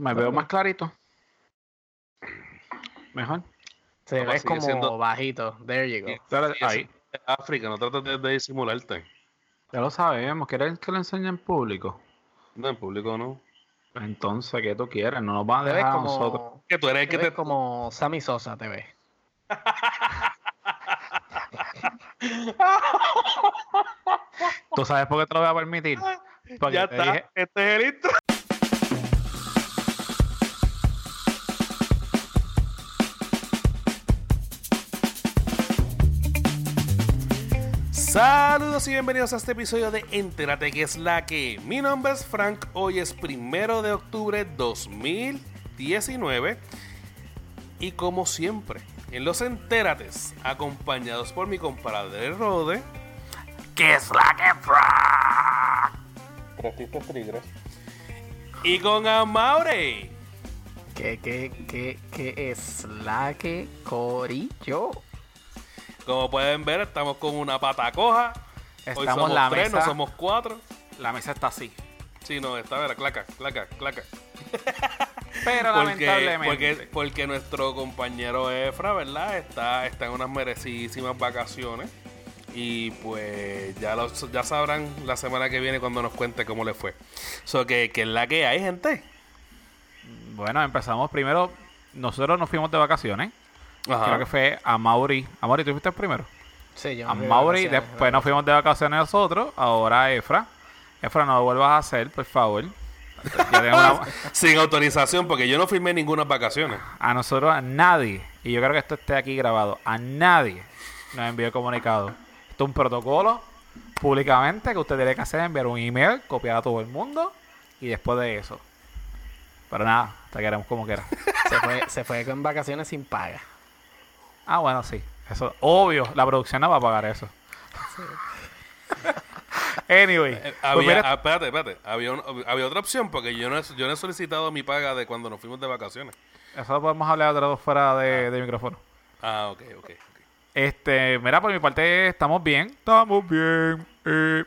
Me veo más clarito. Mejor. Se sigue como siendo- bajito. There you go. Ahí. África, no trates de, de disimularte. Ya lo sabemos. ¿Quieres que lo enseñe en público? No, en público no. Entonces, ¿qué tú quieres? No nos van a dejar a nosotros. como, Que tú eres el te que ves te... como Sammy Sosa, te ves. ¿Tú sabes por qué te lo voy a permitir? Porque ya está. dije- Este es el intro. Saludos y bienvenidos a este episodio de Entérate que es la que. Mi nombre es Frank, hoy es primero de octubre 2019 y como siempre, en los Entérates, acompañados por mi compadre Rode. ¿Qué es la que Tres tigres. Y con Amaure. ¿Qué, qué, qué, qué es la que corillo? Como pueden ver, estamos con una pata coja. Hoy Estamos somos la tres, mesa. no somos cuatro. La mesa está así. Sí, no, esta vera, claca, claca, claca. Pero Porque, lamentablemente. porque, porque nuestro compañero Efra, ¿verdad? Está, está en unas merecidísimas vacaciones. Y pues ya lo, ya sabrán la semana que viene cuando nos cuente cómo le fue. So que, que es la que hay, gente. Bueno, empezamos primero. Nosotros nos fuimos de vacaciones. Ajá. Creo que fue a Mauri. A Mauri, ¿tú fuiste el primero? Sí, yo A de Mauri. Después nos fuimos de vacaciones nosotros. Ahora Efra. Efra, no lo vuelvas a hacer, por favor. Una- Sin autorización, porque yo no firmé ninguna vacaciones. a nosotros, a nadie, y yo creo que esto esté aquí grabado, a nadie nos envió comunicado. Esto es un protocolo públicamente que usted tiene que hacer, enviar un email, copiar a todo el mundo y después de eso. Pero nada, te queremos como quieras. Se fue, se fue con vacaciones sin paga. Ah, bueno, sí. Eso, obvio, la producción no va a pagar eso. anyway, Eh, pues Había, ah, espérate, espérate. Había, un- había otra opción porque yo no, he, yo no he solicitado mi paga de cuando nos fuimos de vacaciones. eso lo podemos hablar de dos fuera de, de micrófono. Ah, ok, ok. ok. Este, mira, por mi parte estamos bien. Estamos bien. eh,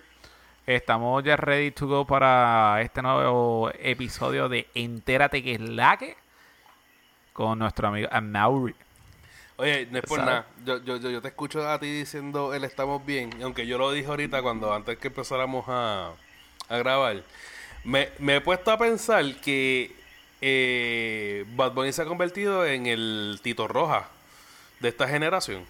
estamos ya ready to go para este nuevo episodio de Entérate que es la que con nuestro amigo Amaury. Oye, no es por nada. Yo, yo, yo, yo te escucho a ti diciendo el estamos bien. y Aunque yo lo dije ahorita cuando antes que empezáramos a, a grabar. Me, me he puesto a pensar que eh, Bad Bunny se ha convertido en el Tito Roja de esta generación.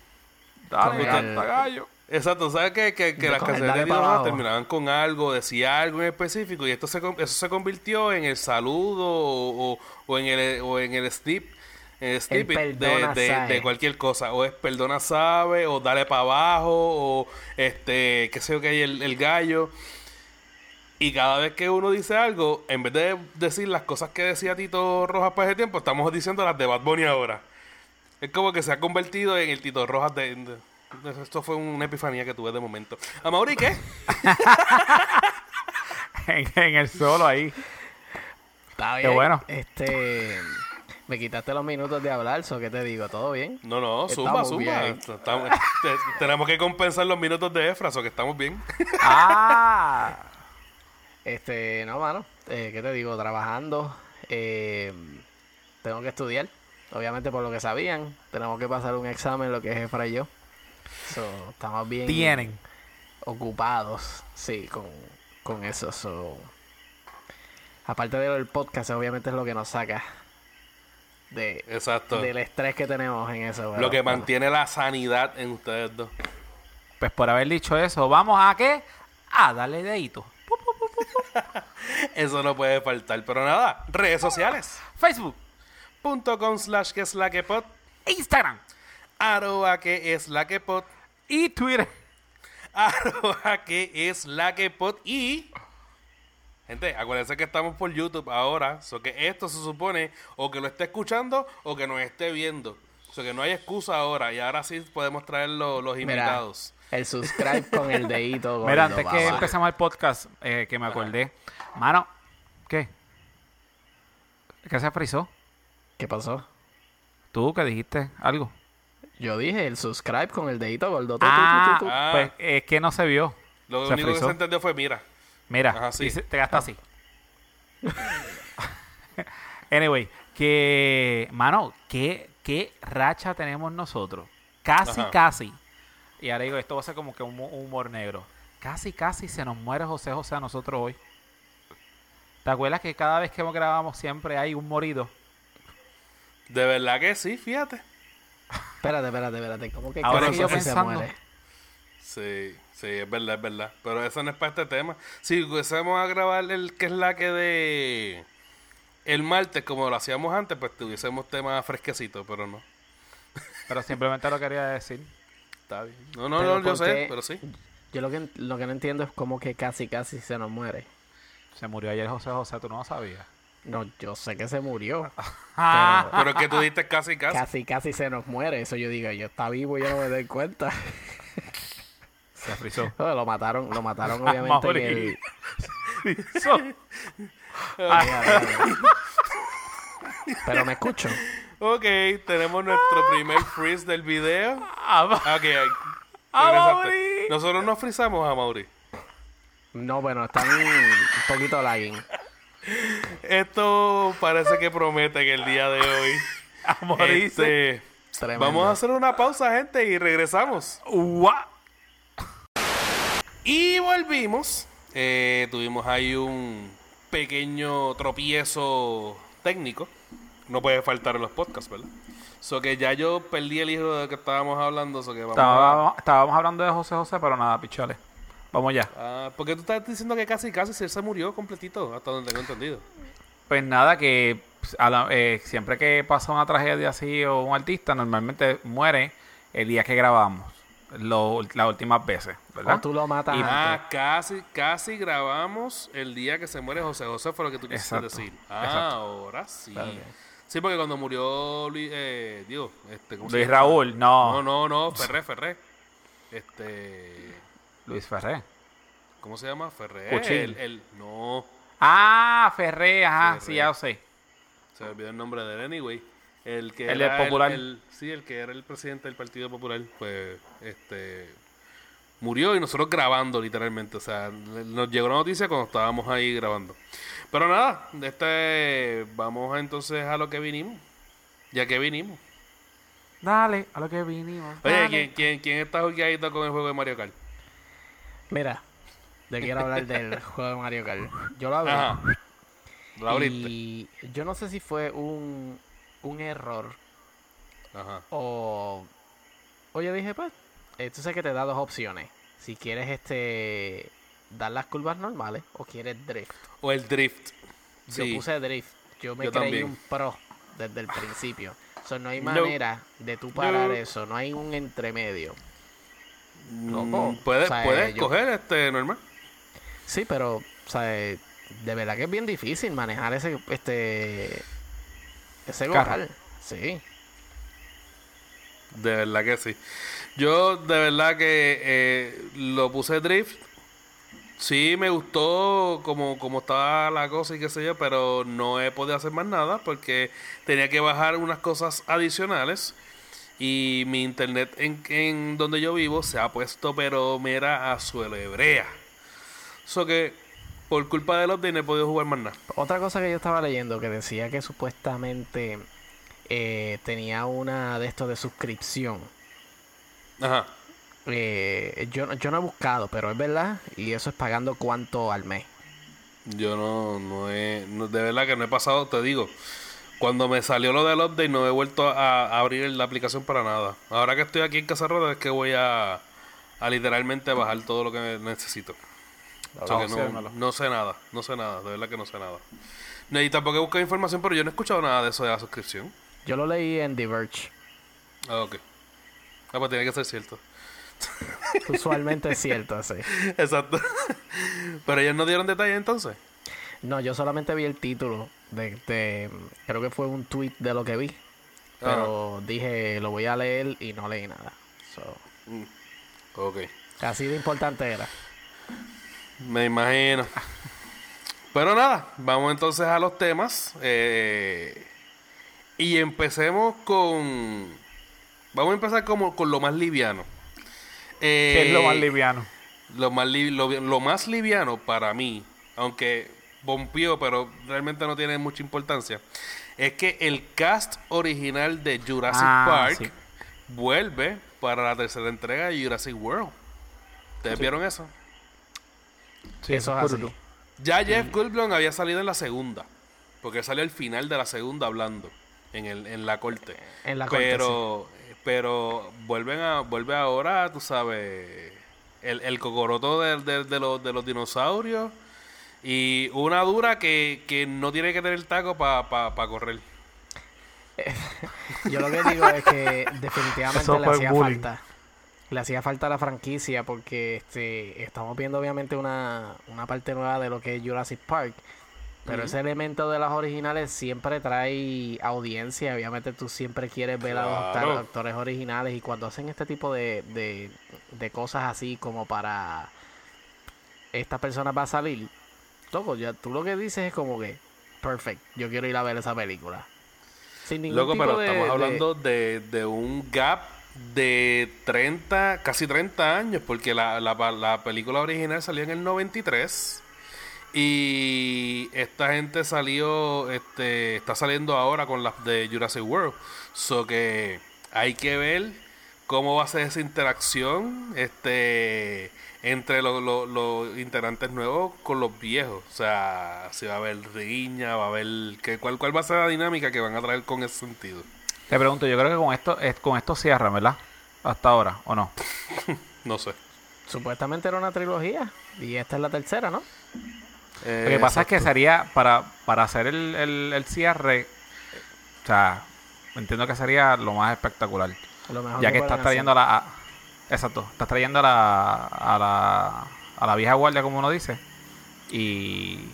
Dale, canta, gallo. Exacto, ¿sabes que, que, que De las canciones de Tito Roja terminaban con algo, decía algo en específico y esto se, con- eso se convirtió en el saludo o, o- o en el o en el snip snippet de, cualquier cosa o es perdona sabe o dale para abajo o este qué sé yo que hay el, el gallo y cada vez que uno dice algo en vez de decir las cosas que decía Tito Rojas para ese tiempo estamos diciendo las de Bad Bunny ahora es como que se ha convertido en el Tito Rojas de, de- esto fue una epifanía que tuve de momento. Amaury, ¿qué? en, en el solo ahí. Está Qué bien. bueno. Este. Me quitaste los minutos de hablar, ¿so qué te digo? ¿Todo bien? No, no, Estamos zumba. bien. Estamos- te- tenemos que compensar los minutos de Efraso, que estamos bien. Ah, Este, no, mano. Eh, ¿Qué te digo? Trabajando. eh, tengo que estudiar. Obviamente, por lo que sabían, tenemos que pasar un examen, lo que es Efra y yo. So, estamos bien tienen. ocupados, sí, con, con eso. So. Aparte del podcast, obviamente es lo que nos saca de, Exacto. del estrés que tenemos en eso. Lo que bueno. mantiene la sanidad en ustedes dos. Pues por haber dicho eso, ¿vamos a qué? A darle dedito. Eso no puede faltar. Pero nada, redes sociales. Facebook, Punto com slash que es la que pod. Instagram Arroba que es la que pod. y Twitter. Arroba que es la que pod. Y... Gente, acuérdense que estamos por YouTube ahora. So que esto se supone o que lo esté escuchando o que nos esté viendo. So que no hay excusa ahora. Y ahora sí podemos traer lo- los Mira, invitados. el subscribe con el dedito. Mira, gordo, antes que papá. empecemos el podcast, eh, que me acordé. Mano, ¿qué? ¿Qué se frizó? ¿Qué pasó? ¿Tú que dijiste algo? Yo dije el subscribe con el dedito gordo. Ah. Ah. pues es que no se vio. Lo se único que se entendió fue, mira. Mira, dice- te gasta así. Anyway, que, mano, ¿qué, qué racha tenemos nosotros? Casi, Ajá. casi. Y ahora digo, esto va a ser como que un, hu- un humor negro. Casi, casi se nos muere José José a nosotros hoy. ¿Te acuerdas que cada vez que grabamos siempre hay un morido? De verdad que sí, fíjate. Espérate, espérate, espérate. ¿Cómo que Ahora casi yo casi se pensando. muere? Sí, sí, es verdad, es verdad. Pero eso no es para este tema. Si fuésemos a grabar el que es la que de el martes, como lo hacíamos antes, pues tuviésemos temas fresquecitos, pero no. Pero simplemente lo quería decir. Está bien. No, no, Pero no, yo ¿por sé, pero sí. Yo lo que, lo que no entiendo es cómo que casi casi se nos muere. Se murió ayer José José, tú no lo sabías. No, yo sé que se murió. Pero es que tú diste casi, casi. Casi casi se nos muere. Eso yo digo, yo está vivo y yo no me doy cuenta. se frizó. Lo mataron, lo mataron Ah, obviamente. en el- Frizó. Pero me escucho. Ok, tenemos nuestro primer freeze del video. Ah, va- Ok, ahí. ¡A Regresaste. Mauri! Nosotros nos frizamos a Mauri. No, bueno, están un poquito lagging. Esto parece que promete que el día de hoy. A morirse. este, Tremendo. vamos a hacer una pausa, gente, y regresamos. Ua- Y volvimos. Eh, tuvimos ahí un pequeño tropiezo técnico. No puede faltar en los podcasts, ¿verdad? So que ya yo perdí el hijo de que estábamos hablando. So que vamos a- Estábamos, estábamos hablando de José José, pero nada, pichales. Vamos ya. Ah, porque tú estás diciendo que casi, casi se murió completito, hasta donde tengo entendido. Pues nada, que pues, a la- eh, siempre que pasa una tragedia así o un artista, normalmente muere el día que grabamos. Lo- las últimas veces, ¿verdad? O tú lo matas Y-. Ah, casi, casi grabamos el día que se muere José José, fue lo que tú quisiste Exacto, decir. Ah, exacto. ahora sí. Claro. Sí, porque cuando murió Luis, eh, Dios, este, ¿cómo se Luis? Raúl, no. No, no, no, Ferré, Ferré. Este, Luis Ferré. ¿cómo se llama? Ferré. El, el- no, Ah, Ferré, ajá, Ferré. sí, ya lo sé. se me olvidó el nombre de él, anyway. El que El era Popular. el- sí, el que era el presidente del Partido Popular, pues, este, murió y nosotros grabando literalmente. O sea, nos llegó la noticia cuando estábamos ahí grabando. Pero nada, este, vamos a entonces a lo que vinimos. Ya que vinimos. Dale, a lo que vinimos. Oye. ¿quién, quién, quién está jugueadito con el juego de Mario Kart? Mira, te quiero hablar del juego de Mario Kart. Yo lo abrí. Ajá. Lo abriste. Y yo no sé si fue un, un error Ajá. o... O yo dije, pues, sabes que te da dos opciones. Si quieres este dar las curvas normales o quieres drift. O el drift. Yo Sí. puse drift. Yo me Yo creí también. un pro desde el principio. So, no hay No. manera de tú parar No. eso. No hay un entremedio. Mm, Loco. Puedes, O sea, puedes yo- coger este normal. Sí, pero, o sea, de verdad que es bien difícil manejar ese, este, ese Carro. local. Sí. De verdad que sí. Yo de verdad que eh, lo puse drift. Sí, me gustó como, como estaba la cosa y qué sé yo, pero no he podido hacer más nada porque tenía que bajar unas cosas adicionales y mi internet en, en donde yo vivo se ha puesto pero mira a suelo hebrea. Eso que por culpa del update no he podido jugar más nada. Otra cosa que yo estaba leyendo que decía que supuestamente eh, tenía una de estos de suscripción. Ajá. Eh, yo, yo no he buscado, pero es verdad. Y eso es pagando cuánto al mes. Yo no, no he, no- de verdad que no he pasado, te digo, cuando me salió lo del update no he vuelto a, a abrir la aplicación para nada. Ahora que estoy aquí en Casa Roda es que voy a, a literalmente bajar todo lo que necesito. O sea que no, sé nada, no sé nada, de verdad que no sé nada. No, y tampoco he buscado información, pero yo no he escuchado nada de eso de la suscripción. Yo lo leí en Diverge. Ah, ok. Ah, pues tiene que ser cierto. Usualmente es cierto, sí. Exacto. pero ellos no dieron detalles entonces. No, yo solamente vi el título de, de- creo que fue un tweet de lo que vi. Pero dije, lo voy a leer y no leí nada. So, Ok. así de importante era. Me imagino. Pero nada, vamos entonces a los temas. eh, y empecemos con. Vamos a empezar como con lo más liviano. ¿Qué es lo más Eh, liviano? Lo más, li- lo, lo más liviano para mí, aunque bompió, pero realmente no tiene mucha importancia, es que el cast original de Jurassic Ah, Park sí. vuelve para la tercera entrega de Jurassic World. ¿Ustedes vieron eso? Sí, Eso es así. Ya Jeff Goldblum había salido en la segunda, porque salió al final de la segunda hablando en, el, en la corte. En la corte, pero pero vuelven a vuelve ahora, tú sabes, el, el cocoroto de, de- de los, de los dinosaurios y una dura que, que no tiene que tener taco para correr. Yo lo que digo es que definitivamente Eso le hacía bullying. falta. Le hacía falta a la franquicia porque este estamos viendo obviamente una, una parte nueva de lo que es Jurassic Park. Pero ese elemento de las originales siempre trae audiencia. Obviamente tú siempre quieres ver a los actores originales. Y cuando hacen este tipo de, de, de cosas así como para esta persona va a salir, loco, ya tú lo que dices es como que, perfect, yo quiero ir a ver esa película. Sin ningún Loco, tipo pero de- estamos hablando de, de un gap de 30, casi 30 años, porque la, la, la película original salió en el 93 y esta gente salió, este, está saliendo ahora con las de Jurassic World, so que hay que ver cómo va a ser esa interacción, este entre los, los- los integrantes nuevos con los viejos. O sea, si va a haber riña, va a haber... Que, ¿cuál, ¿Cuál va a ser la dinámica que van a traer con ese sentido? Te pregunto, yo creo que con esto, es- con esto cierra, ¿verdad? Hasta ahora, ¿o no? No sé. Supuestamente era una trilogía y esta es la tercera, ¿no? Eh, Lo que pasa es que sería, para, para hacer el, el, el cierre, o sea, entiendo que sería lo más espectacular. Lo mejor Ya que estás hacer. trayendo a la... a- exacto, estás trayendo a la, a la, a la vieja guardia, como uno dice, y,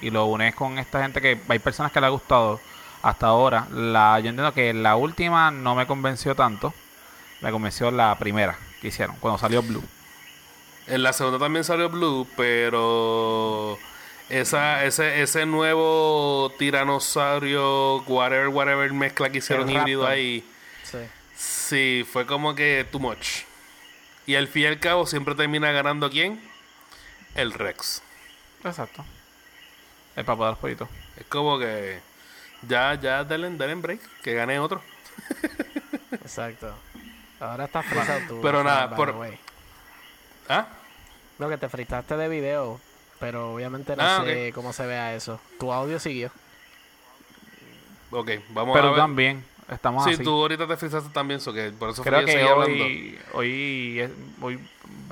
y lo unes con esta gente que hay personas que le ha gustado hasta ahora. La, yo entiendo que la última no me convenció tanto, me convenció la primera que hicieron, cuando salió Blue. En la segunda también salió Blue, pero esa, ese, ese nuevo tiranosaurio, whatever, whatever mezcla que hicieron El híbrido raptor. ahí, Sí. sí, fue como que too much. Y al fin y al cabo siempre termina ganando quién? El Rex. Exacto. El papá de los pollitos. Es como que ya, ya denle, denle break, que gane otro. Exacto. Ahora estás frisado tú. Pero nada, por- way. ¿Ah? Lo que te fristaste de video, pero obviamente no Ah, sé cómo se vea eso. Tu audio siguió. Ok, vamos Pero a ver. también, estamos Sí, así. tú ahorita te frisaste también, so que por eso Creo que hoy, hoy, es- hoy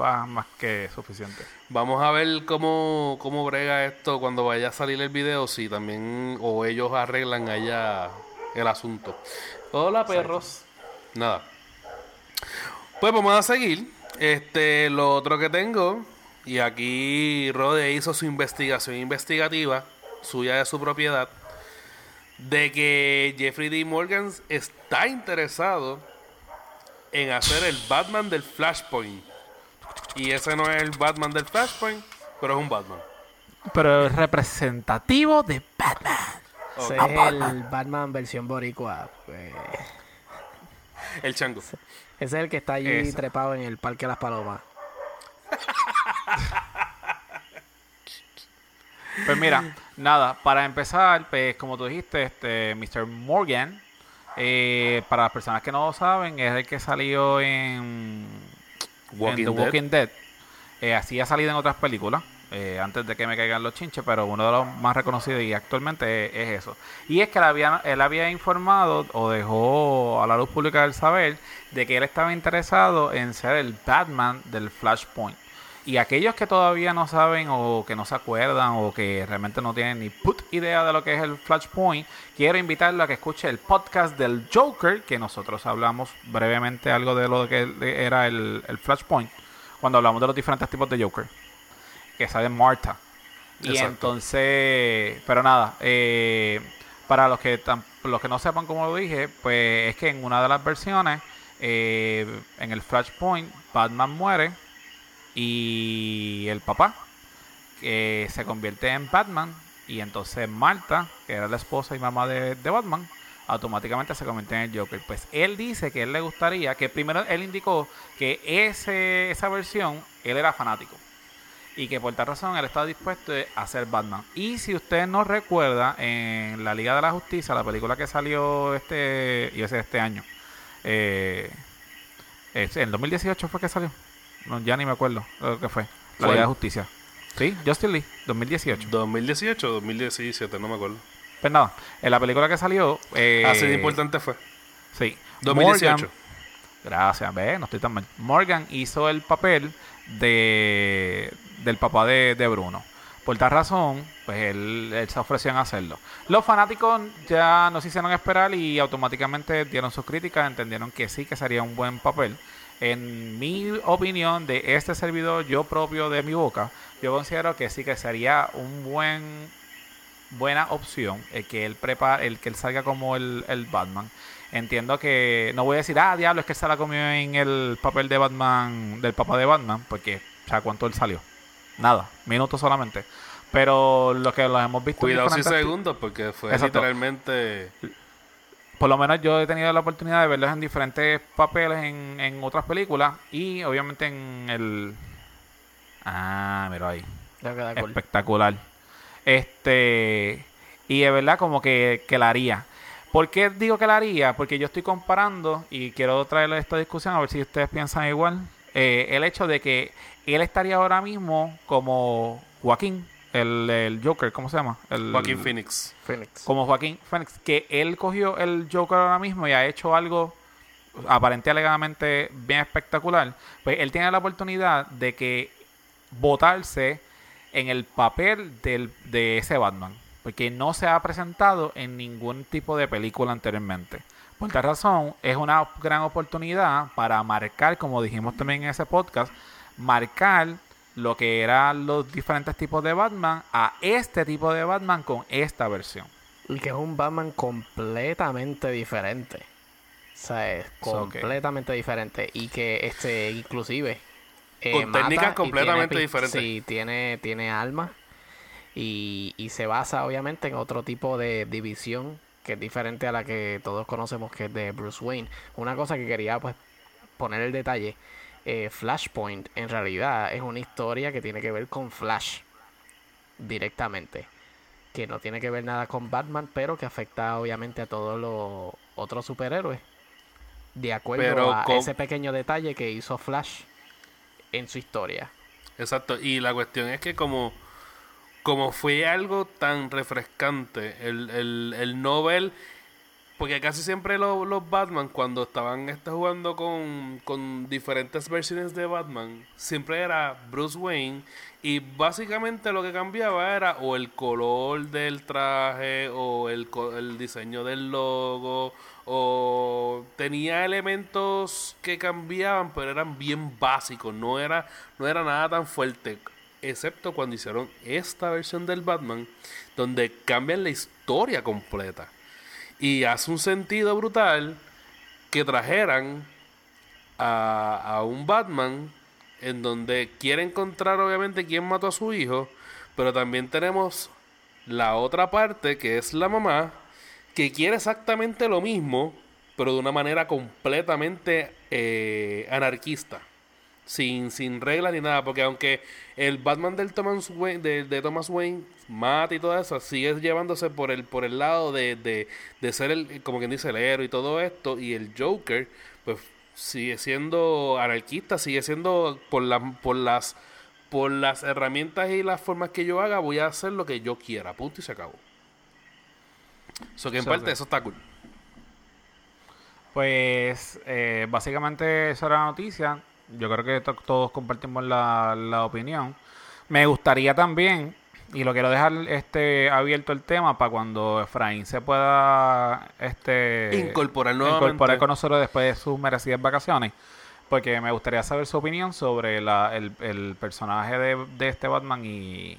va más que suficiente. Vamos a ver cómo, cómo brega esto cuando vaya a salir el video, si también o ellos arreglan allá el asunto. Hola perros. Nada. Pues vamos a seguir. Este, lo otro que tengo, y aquí Rode hizo su investigación investigativa, suya de su propiedad, de que Jeffrey D. Morgan está interesado en hacer el Batman del Flashpoint. Y ese no es el Batman del Flashpoint, pero es un Batman. Pero es representativo de Batman. Es el Batman versión boricua. pues. El chango. Ese es el que está allí trepado en el Parque de las Palomas. Pues mira, nada, para empezar, pues como tú dijiste, este Mr. Morgan, eh, para las personas que no lo saben, es el que salió en, Walking en The Dead. Walking Dead. Eh, así ha salido en otras películas, eh, antes de que me caigan los chinches, pero uno de los más reconocidos y actualmente es, es eso. Y es que él había, él había informado o dejó a la luz pública el saber de que él estaba interesado en ser el Batman del Flashpoint. Y aquellos que todavía no saben o que no se acuerdan o que realmente no tienen ni put idea de lo que es el Flashpoint, quiero invitarlo a que escuche el podcast del Joker, que nosotros hablamos brevemente algo de lo que era el, el Flashpoint, cuando hablamos de los diferentes tipos de Joker, que sale Marta. Y Exacto. entonces, pero nada, eh, para los que los que no sepan cómo lo dije, pues es que en una de las versiones, eh, en el Flashpoint, Batman muere y el papá que se convierte en Batman y entonces Marta, que era la esposa y mamá de, de Batman, automáticamente se convierte en el Joker. Pues él dice que él le gustaría, que primero él indicó que ese, esa versión, él era fanático. y que por tal razón él está dispuesto a ser Batman. Y si usted no recuerda, en la Liga de la Justicia, la película que salió este, y ese este año, eh, en 2018 fue que salió, no, ya ni me acuerdo lo que fue, la Liga de Justicia. Sí, Justin Lee, 2018. 2018 o 2017, no me acuerdo. Pues nada, en la película que salió... Eh, Así de importante fue. Sí. 2018. gracias, ve, no estoy tan mal. Morgan hizo el papel de del papá de, de Bruno. Por tal razón, pues él, él, se ofreció en hacerlo. Los fanáticos ya nos hicieron esperar y automáticamente dieron sus críticas, entendieron que sí, que sería un buen papel. En mi opinión de este servidor, yo propio de mi boca, yo considero que sí que sería un buen buena opción el que él prepare, el que él salga como el, el Batman. Entiendo que no voy a decir, ah, diablo, es que se la comió en el papel de Batman, del papá de Batman, porque, o sea, ¿cuánto él salió? Nada, minutos solamente. Pero lo que los hemos visto. Cuidado si segundos, porque fue literalmente. Por lo menos yo he tenido la oportunidad de verlos en diferentes papeles en, en otras películas y obviamente en el. Ah, mira ahí. Espectacular. Este. Y de verdad, como que, que la haría. ¿Por qué digo que la haría? Porque yo estoy comparando y quiero traerle esta discusión a ver si ustedes piensan igual. Eh, el hecho de que él estaría ahora mismo como Joaquín, el, Joker, ¿cómo se llama? El, Joaquín Phoenix. Phoenix. Como Joaquín Phoenix, que él cogió el Joker ahora mismo y ha hecho algo aparentemente alegadamente bien espectacular. Pues él tiene la oportunidad de que votarse en el papel del, de ese Batman. Porque no se ha presentado en ningún tipo de película anteriormente. Por tal razón, es una gran oportunidad para marcar, como dijimos también en ese podcast, marcar lo que eran los diferentes tipos de Batman a este tipo de Batman con esta versión. Y que es un Batman completamente diferente. O sea, es completamente diferente. Y que este, inclusive. Eh, con técnicas completamente diferentes. Sí, tiene, tiene alma. Y, y se basa obviamente en otro tipo de división que es diferente a la que todos conocemos que es de Bruce Wayne. Una cosa que quería pues poner el detalle eh, Flashpoint en realidad es una historia que tiene que ver con Flash directamente. Que no tiene que ver nada con Batman, pero que afecta obviamente a todos los otros superhéroes. De acuerdo a ese pequeño detalle que hizo Flash en su historia. Exacto, y la cuestión es que como, como fue algo tan refrescante, el, el, el Nobel porque casi siempre los Batman, cuando estaban este, jugando con, diferentes versiones de Batman, siempre era Bruce Wayne. Y básicamente lo que cambiaba era o el color del traje, o el, el diseño del logo, o tenía elementos que cambiaban, pero eran bien básicos. No era, no era nada tan fuerte. Excepto cuando hicieron esta versión del Batman, donde cambian la historia completa. Y hace un sentido brutal que trajeran a, un Batman en donde quiere encontrar obviamente quién mató a su hijo, pero también tenemos la otra parte que es la mamá que quiere exactamente lo mismo, pero de una manera completamente eh, anarquista. Sin, sin reglas ni nada, porque aunque el Batman del Thomas Wayne, de, Thomas Wayne mata y todo eso, sigue llevándose por el, por el lado de, de, ser el, como quien dice, el héroe y todo esto, y el Joker, pues sigue siendo anarquista, sigue siendo por, la, por las por las herramientas y las formas que yo haga, voy a hacer lo que yo quiera, punto y se acabó. So que en parte eso está cool. Pues eh, básicamente esa era la noticia yo creo que todos compartimos la, la opinión. Me gustaría también, y lo quiero dejar este abierto el tema para cuando Efraín se pueda este incorporar incorporar con nosotros después de sus merecidas vacaciones. Porque me gustaría saber su opinión sobre la, el, el personaje de, de, este Batman y,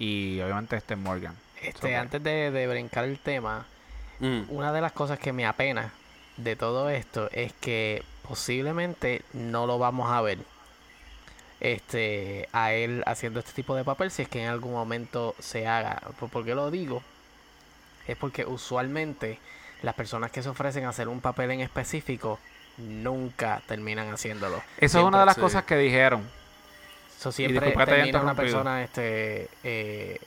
y obviamente este Morgan. Este, antes de, de, brincar el tema, mm. una de las cosas que me apena de todo esto es que posiblemente no lo vamos a ver este a él haciendo este tipo de papel si es que en algún momento se haga. ¿Por qué lo digo? Es porque usualmente las personas que se ofrecen a hacer un papel en específico nunca terminan haciéndolo. Esa es una de las cosas que dijeron. Eso siempre haya termina una persona, este, eh,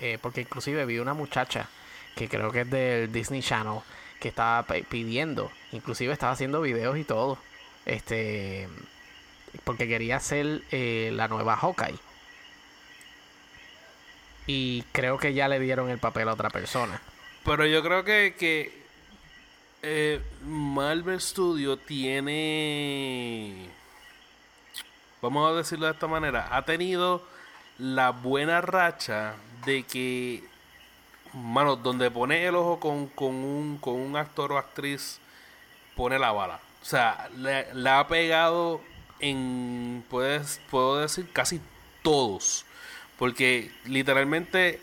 eh, porque inclusive vi una muchacha que creo que es del Disney Channel que estaba pidiendo, inclusive estaba haciendo videos y todo, este, porque quería ser eh, la nueva Hawkeye. Y creo que ya le dieron el papel a otra persona. Pero yo creo que, que eh, Marvel Studio tiene, vamos a decirlo de esta manera, ha tenido la buena racha de que, mano, donde pone el ojo con, con, un, con un actor o actriz, pone la bala. O sea, le, le ha pegado en, puedes, puedo decir, casi todos. Porque literalmente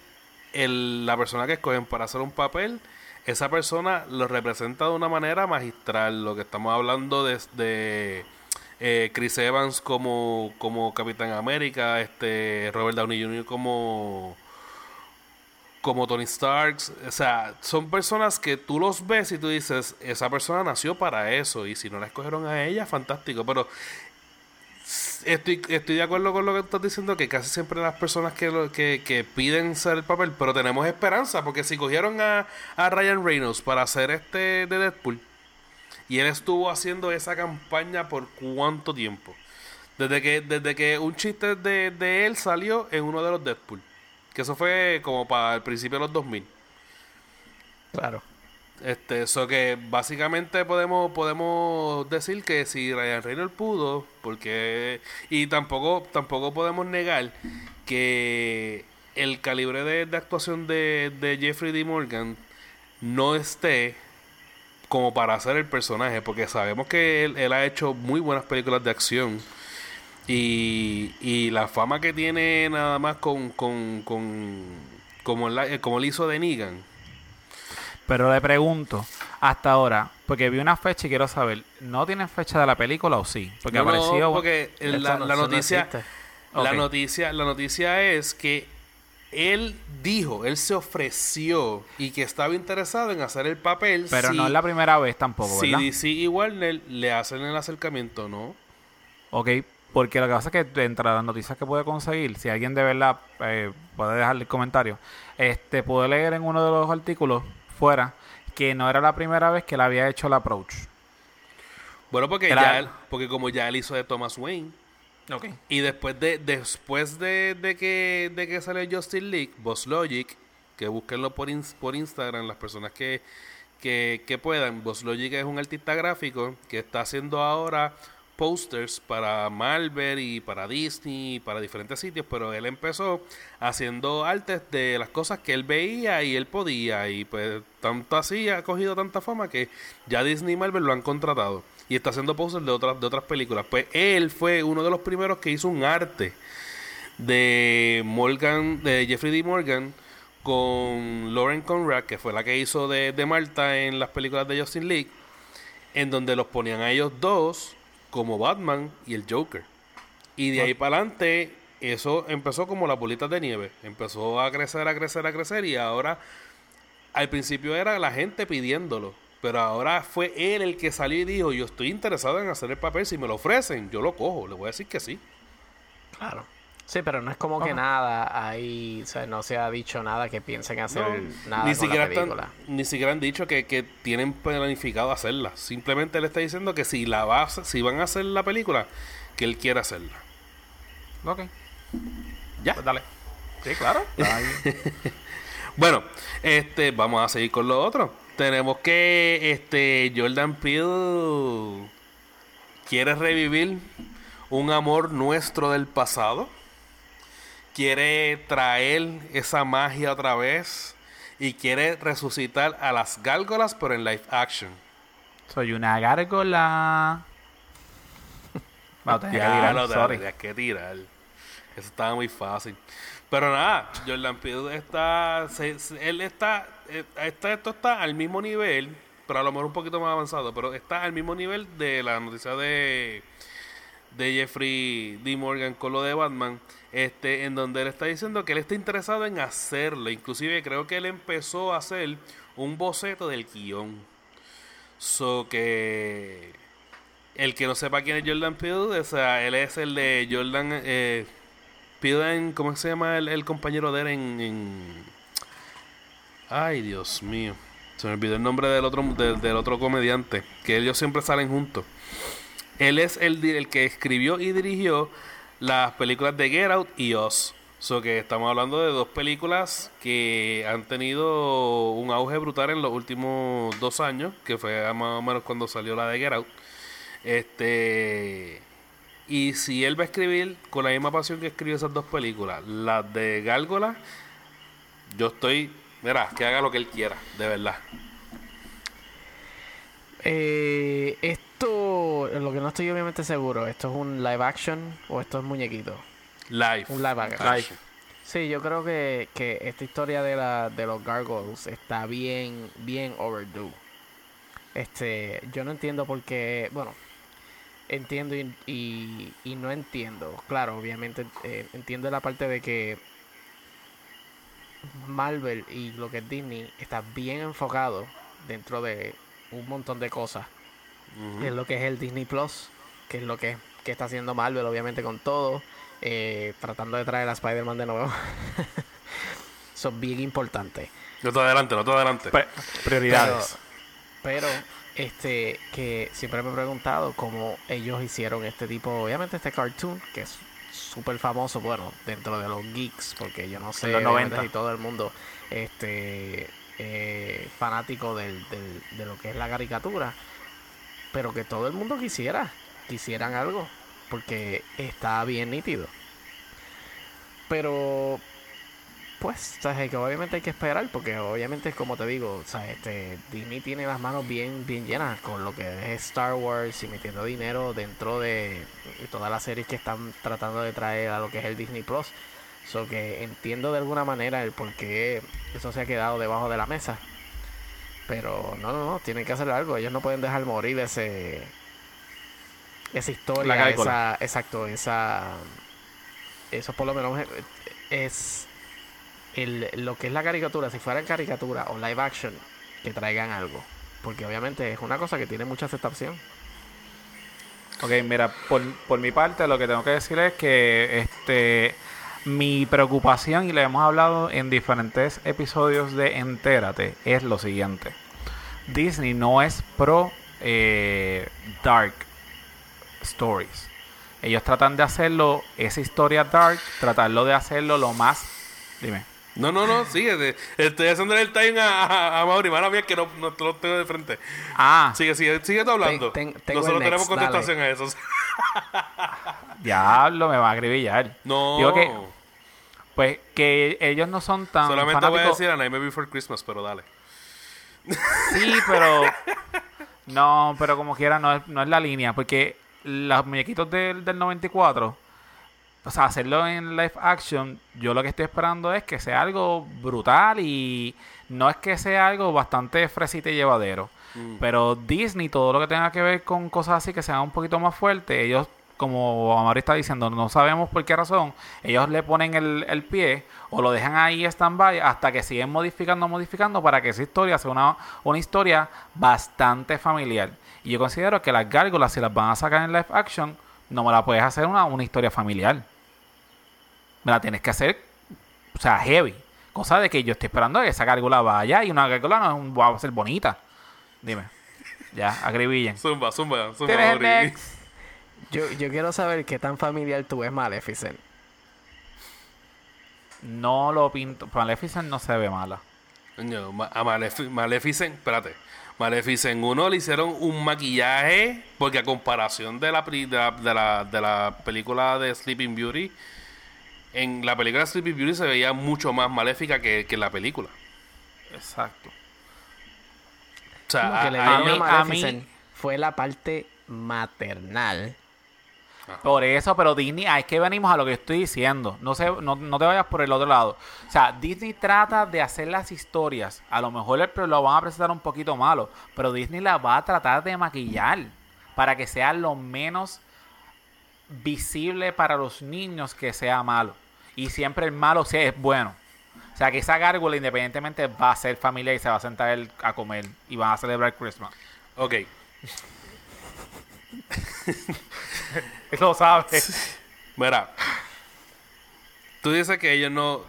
el- la persona que escogen para hacer un papel, esa persona lo representa de una manera magistral. Lo que estamos hablando de, de, eh, Chris Evans como, como Capitán América, este Robert Downey Jr. como como Tony Stark, o sea, son personas que tú los ves y tú dices, esa persona nació para eso y si no la escogieron a ella, fantástico, pero Estoy, estoy de acuerdo con lo que estás diciendo, que casi siempre las personas que, lo- que, piden ser el papel, pero tenemos esperanza, porque si cogieron a, a Ryan Reynolds para hacer este de Deadpool, y él estuvo haciendo esa campaña por cuánto tiempo, desde que, desde que un chiste de, de él salió en uno de los Deadpool, que eso fue como para el principio de los 2000. Claro. Este, eso que básicamente podemos podemos decir que si Ryan Reynolds pudo, porque y tampoco tampoco podemos negar que el calibre de, de actuación de, de Jeffrey D. Morgan no esté como para hacer el personaje, porque sabemos que él, él ha hecho muy buenas películas de acción y, y la fama que tiene nada más con, con, con como, la, como él hizo de Negan. Pero le pregunto, hasta ahora, porque vi una fecha y quiero saber, ¿no tienen fecha de la película o sí? Porque No, no, apareció... porque el- la, no- la eso no noticia, la noticia, la noticia es que él dijo, él se ofreció y que estaba interesado en hacer el papel. Pero si, no es la primera vez tampoco, si ¿verdad? DC y Warner le hacen el acercamiento, ¿no? Ok, porque lo que pasa es que entre las noticias que puede conseguir, si alguien de verdad eh, puede dejarle el comentario, este pude leer en uno de los artículos fuera que no era la primera vez que le había hecho el approach. Bueno, porque Era- ya él- porque como ya él hizo de Thomas Wayne y después de después de, de que de que sale Justin League, Boss Logic, que búsquenlo por ins- por Instagram las personas que que, que puedan. Boss Logic es un artista gráfico que está haciendo ahora posters para Marvel y para Disney y para diferentes sitios, pero él empezó haciendo artes de las cosas que él veía y él podía y pues tanto así ha cogido tanta fama que ya Disney y Marvel lo han contratado y está haciendo posters de otras de otras películas. Pues él fue uno de los primeros que hizo un arte de Morgan, de Jeffrey D. Morgan con Lauren Conrad, que fue la que hizo de, de Marta en las películas de Justin League, en donde los ponían a ellos dos como Batman y el Joker. Y de ahí para adelante, eso empezó como las bolitas de nieve. Empezó a crecer, a crecer, a crecer, y ahora, al principio era la gente pidiéndolo. Pero ahora fue él el que salió y dijo, yo estoy interesado en hacer el papel, si me lo ofrecen, yo lo cojo, le voy a decir que sí. Claro. Sí, pero no es como que nada ahí, o sea, no se ha dicho nada que piensen hacer No, nada ni con siquiera la están- película. ni siquiera han dicho que, que tienen planificado hacerla. Simplemente le está diciendo que si la va si van a hacer la película, que él quiera hacerla. Ok. Ya. Pues dale. Sí, claro. Bueno, este, vamos a seguir con lo otro. Tenemos que este Jordan Peele quiere revivir un amor nuestro del pasado. Quiere traer esa magia otra vez y quiere resucitar a las gárgolas pero en live action. Soy una gárgola. Que tirar, lo sorry. tendrías que tirar. Eso estaba muy fácil. Pero nada, Jordan Peele está, se- se- él está, eh, está, esto está al mismo nivel, pero a lo mejor un poquito más avanzado, pero está al mismo nivel de la noticia de, de Jeffrey D. Morgan con lo de Batman, este, en donde él está diciendo que él está interesado en hacerlo. Inclusive creo que él empezó a hacer un boceto del guion. So que el que no sepa quién es Jordan Peele, o sea, él es el de Jordan, eh, Spielberg, ¿cómo se llama el, el compañero de él en, en- Ay, Dios mío. Se me olvidó el nombre del otro, del, del otro comediante. Que ellos siempre salen juntos. Él es el, que escribió y dirigió las películas de Get Out y Us. So que estamos hablando de dos películas que han tenido un auge brutal en los últimos dos años, que fue más o menos cuando salió la de Get Out. Este. Y si él va a escribir con la misma pasión que escribió esas dos películas, las de Gárgola, yo estoy. Mira, que haga lo que él quiera, de verdad. Eh, esto, lo que no estoy obviamente seguro, ¿esto es un live action o esto es muñequito? Live. Un live action. Live. Sí, yo creo que, que esta historia de, la, de los gargoyles está bien, bien overdue. Este, yo no entiendo por qué, bueno, entiendo y, y, y no entiendo. Claro, obviamente eh, entiendo la parte de que Marvel y lo que es Disney está bien enfocado dentro de un montón de cosas. Es lo que es el Disney Plus, que es lo que, que está haciendo Marvel, obviamente, con todo. eh, tratando de traer a Spider-Man de nuevo. Son bien importantes. No te adelante, no te adelante. Pri- prioridades. Pero, este, que siempre me he preguntado cómo ellos hicieron este tipo, obviamente este cartoon, que es súper famoso, bueno, dentro de los geeks, porque yo no sé En los obviamente, 90. si todo el mundo, este, eh, fanático del, del- de lo que es la caricatura, pero que todo el mundo quisiera, quisieran algo, porque está bien nítido. Pero pues, sea, que obviamente hay que esperar, porque obviamente, como te digo, este, Disney tiene las manos bien, bien llenas con lo que es Star Wars y metiendo dinero dentro de todas las series que están tratando de traer a lo que es el Disney Plus. So que entiendo de alguna manera el por qué eso se ha quedado debajo de la mesa. Pero no, no, no, tienen que hacer algo. Ellos no pueden dejar morir ese esa historia, esa, exacto, esa eso por lo menos es- es el, lo que es la caricatura, si fuera caricatura o live action, que traigan algo. Porque obviamente es una cosa que tiene mucha aceptación. Ok, mira, por, por mi parte lo que tengo que decir es que este mi preocupación, y le hemos hablado en diferentes episodios de Entérate, es lo siguiente. Disney no es pro eh, dark stories. Ellos tratan de hacerlo, esa historia dark, tratarlo de hacerlo lo más... Dime. No, no, no, sigue. de- Estoy haciendo el time a, a, a Mauri. Mala mía que no, no te lo tengo de frente. Ah, Sigue, sigue, sigue hablando. Ten- ten- tengo Nosotros el tenemos next, contestación a eso. diablo, me va a acribillar. No. Digo que, pues, que ellos no son tan Solamente voy a fanáticos- decir a Nightmare Before Christmas, pero dale. Sí, pero. No, pero como quiera, no es, no es la línea. Porque los muñequitos del, del 94, o sea, hacerlo en live action, yo lo que estoy esperando es que sea algo brutal y no es que sea algo bastante fresita y llevadero. Mm. Pero Disney, todo lo que tenga que ver con cosas así que sean un poquito más fuertes, ellos, como Amari está diciendo, no sabemos por qué razón, ellos le ponen el, el pie o lo dejan ahí stand-by hasta que siguen modificando, modificando para que esa historia sea una, una historia bastante familiar. Y yo considero que las gárgolas, si las van a sacar en live action, no me la puedes hacer una, una historia familiar. Me la tienes que hacer, o sea, heavy. Cosa de que yo estoy esperando a que esa gárgola vaya y una gárgola no va a ser bonita. Dime. Ya, agribillen. Zumba, zumba, zumba, ¿Tienes el Mauri. next? Yo, yo quiero saber qué tan familiar tú ves Maleficent. No lo pinto. Maleficent no se ve mala. Ma- a Malefi- Maleficent, espérate. Maleficent 1 le hicieron un maquillaje, porque a comparación de la, de la, de la, de la película de Sleeping Beauty, en la película de Sleeping Beauty se veía mucho más maléfica que, que en la película. Exacto. O sea, Lo que le a- a- mí- a mí- fue la parte maternal. Por eso, pero Disney, ah, es que venimos a lo que estoy diciendo. No, sé, no, no te vayas por el otro lado. O sea, Disney trata de hacer las historias. A lo mejor el- lo van a presentar un poquito malo. Pero Disney la va a tratar de maquillar. Para que sea lo menos visible para los niños que sea malo. Y siempre el malo sea es bueno. O sea, que esa gárgola independientemente va a ser familia y se va a sentar él a comer. Y van a celebrar Christmas. ok. Lo sabes. Mira. Tú dices que ellos no.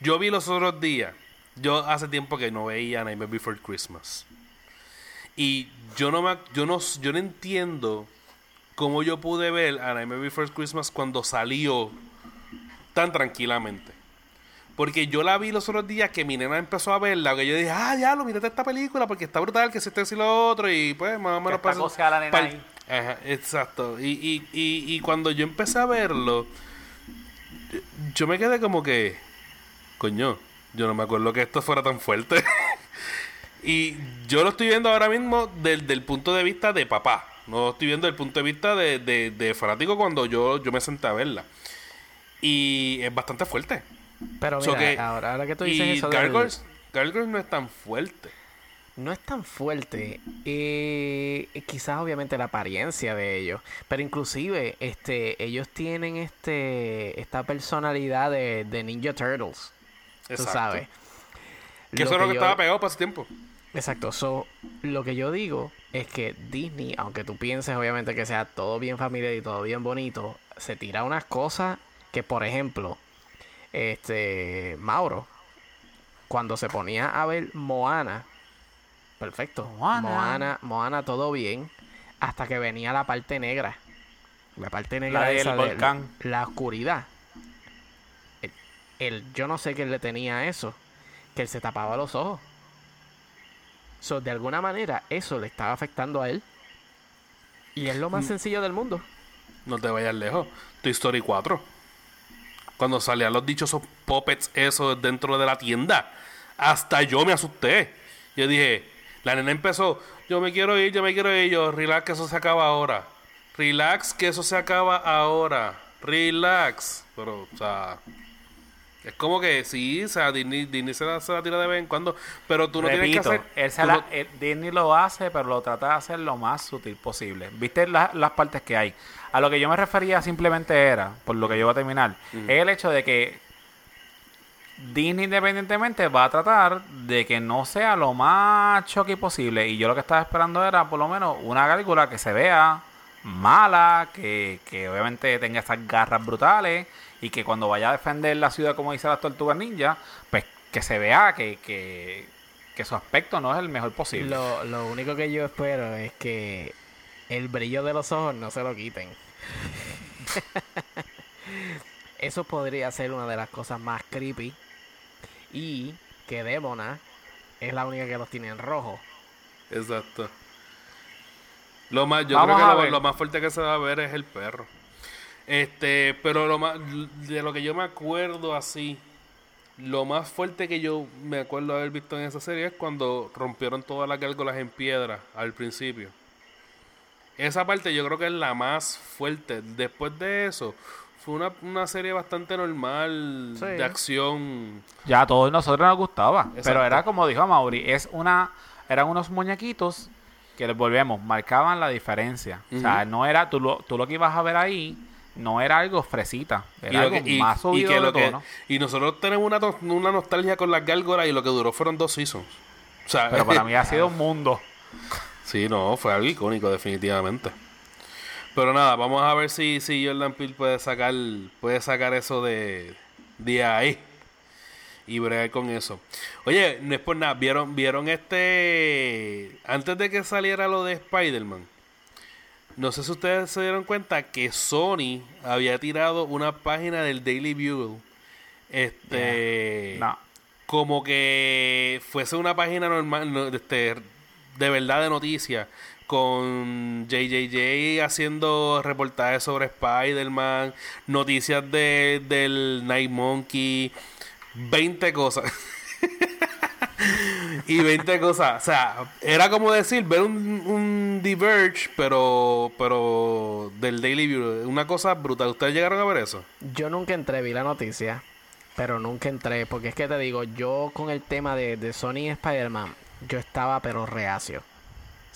Yo vi los otros días. Yo hace tiempo que no veía Nightmare Before Christmas. Y yo no me, yo no, yo no entiendo cómo yo pude ver a Nightmare Before Christmas cuando salió tan tranquilamente. Porque yo la vi los otros días que mi nena empezó a verla, que yo dije, ah, ya lo, mírate esta película porque está brutal, que se esté y lo otro, y pues más o menos Que está Ajá, exacto. Y, y, y, y cuando yo empecé a verlo, yo me quedé como que, coño, yo no me acuerdo que esto fuera tan fuerte. y yo lo estoy viendo ahora mismo del, del punto de vista de papá. No lo estoy viendo del punto de vista de, de, de fanático cuando yo, yo me senté a verla. Y es bastante fuerte. Pero So mira, que- ahora, ahora que tú dices y eso del- Gargoyles no es tan fuerte. No es tan fuerte. eh, quizás obviamente la apariencia de ellos. Pero inclusive, este, ellos tienen este, esta personalidad de, de Ninja Turtles. Tú Exacto. sabes. Que eso es lo que yo- estaba pegado para ese tiempo. Exacto. So, lo que yo digo es que Disney, aunque tú pienses obviamente que sea todo bien familiar y todo bien bonito, se tira unas cosas que, por ejemplo, este Mauro, cuando se ponía a ver Moana, perfecto. Moana. Moana, Moana, todo bien, hasta que venía la parte negra. La parte negra La del esa de- volcán. la oscuridad. El, el- yo no sé qué le tenía a eso, que él se tapaba los ojos. So, de alguna manera, eso le estaba afectando a él. Y es lo más sencillo del mundo. No te vayas lejos. Toy Story 4. Cuando salían los dichosos puppets esos dentro de la tienda. Hasta yo me asusté. Yo dije, la nena empezó, yo me quiero ir, yo me quiero ir. Yo, relax, que eso se acaba ahora. Relax, que eso se acaba ahora. Relax. Pero, o sea... Es como que sí, o sea, Disney, Disney se, la, se la tira de vez en cuando. Pero tú no Repito, tienes que hacer... él se la- no- eh, Disney lo hace, pero lo trata de hacer lo más sutil posible. ¿Viste la- las partes que hay? A lo que yo me refería simplemente era, por lo que yo voy a terminar, es el hecho de que Disney independientemente va a tratar de que no sea lo más choque posible. Y yo lo que estaba esperando era por lo menos una gárgula que se vea mala, que, que obviamente tenga esas garras brutales y que cuando vaya a defender la ciudad como dice las tortugas ninja, pues que se vea que, que, que su aspecto no es el mejor posible. Lo, lo único que yo espero es que el brillo de los ojos no se lo quiten. Eso podría ser una de las cosas más creepy. Y que Demona es la única que los tiene en rojo. Exacto. Lo más, yo Vamos creo que lo, lo más fuerte que se va a ver es el perro. Este, pero lo más, de lo que yo me acuerdo así, lo más fuerte que yo me acuerdo haber visto en esa serie es cuando rompieron todas las gárgolas en piedra al principio. Esa parte yo creo que es la más fuerte. Después de eso, fue una, una serie bastante normal Sí. de acción. Ya a todos nosotros nos gustaba. Exacto. Pero era como dijo Mauri, es una, eran unos muñequitos que les volvemos, marcaban la diferencia. O sea, no era, tú lo, tú lo que ibas a ver ahí, no era algo fresita. Era Y, algo que- más y subido que de lo que- tono. y nosotros tenemos una, to- una nostalgia con las gárgolas y lo que duró fueron dos seasons. O sea, Pero para mí ha sido un mundo. sí, no, fue algo icónico definitivamente. Pero nada, vamos a ver si, si Jordan Peele puede sacar, puede sacar eso de, de ahí y bregar con eso. Oye, no es por nada, vieron, vieron este antes de que saliera lo de Spider-Man. No sé si ustedes se dieron cuenta que Sony había tirado una página del Daily Bugle. Este No. como que fuese una página normal, no, este, de verdad de noticias, con JJJ haciendo reportajes sobre Spider-Man, noticias de, del Night Monkey, 20 cosas. y 20 cosas. O sea, era como decir, ver un, un Diverge, pero, pero del Daily Bugle. Una cosa brutal. ¿Ustedes llegaron a ver eso? Yo nunca entré, vi la noticia, pero nunca entré, porque es que te digo, yo con el tema de, de Sony y Spider-Man, yo estaba pero reacio.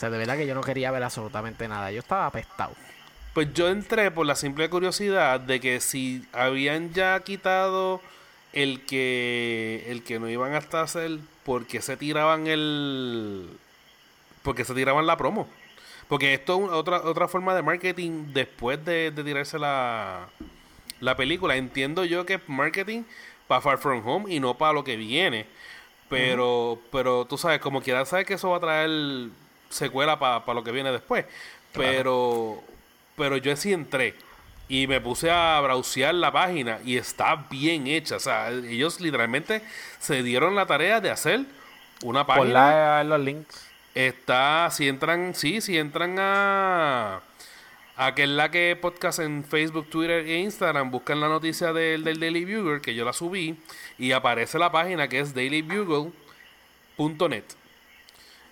O sea, de verdad que yo no quería ver absolutamente nada, yo estaba apestado. Pues yo entré por la simple curiosidad de que si habían ya quitado el que el que no iban hasta hacer porque se tiraban el porque se tiraban la promo. Porque esto es otra otra forma de marketing después de, de tirarse la la película. Entiendo yo que es marketing para Far From Home y no para lo que viene. Pero, pero tú sabes, como quieras, sabes que eso va a traer secuela para lo que viene después. Pero, pero yo sí entré y me puse a browsear la página y está bien hecha. O sea, ellos literalmente se dieron la tarea de hacer una página. Ponla en los links. Está, si entran, sí, si entran a a que es la que podcast en Facebook, Twitter e Instagram, buscan la noticia del, del Daily Bugle, que yo la subí, y aparece la página que es dailybugle.net.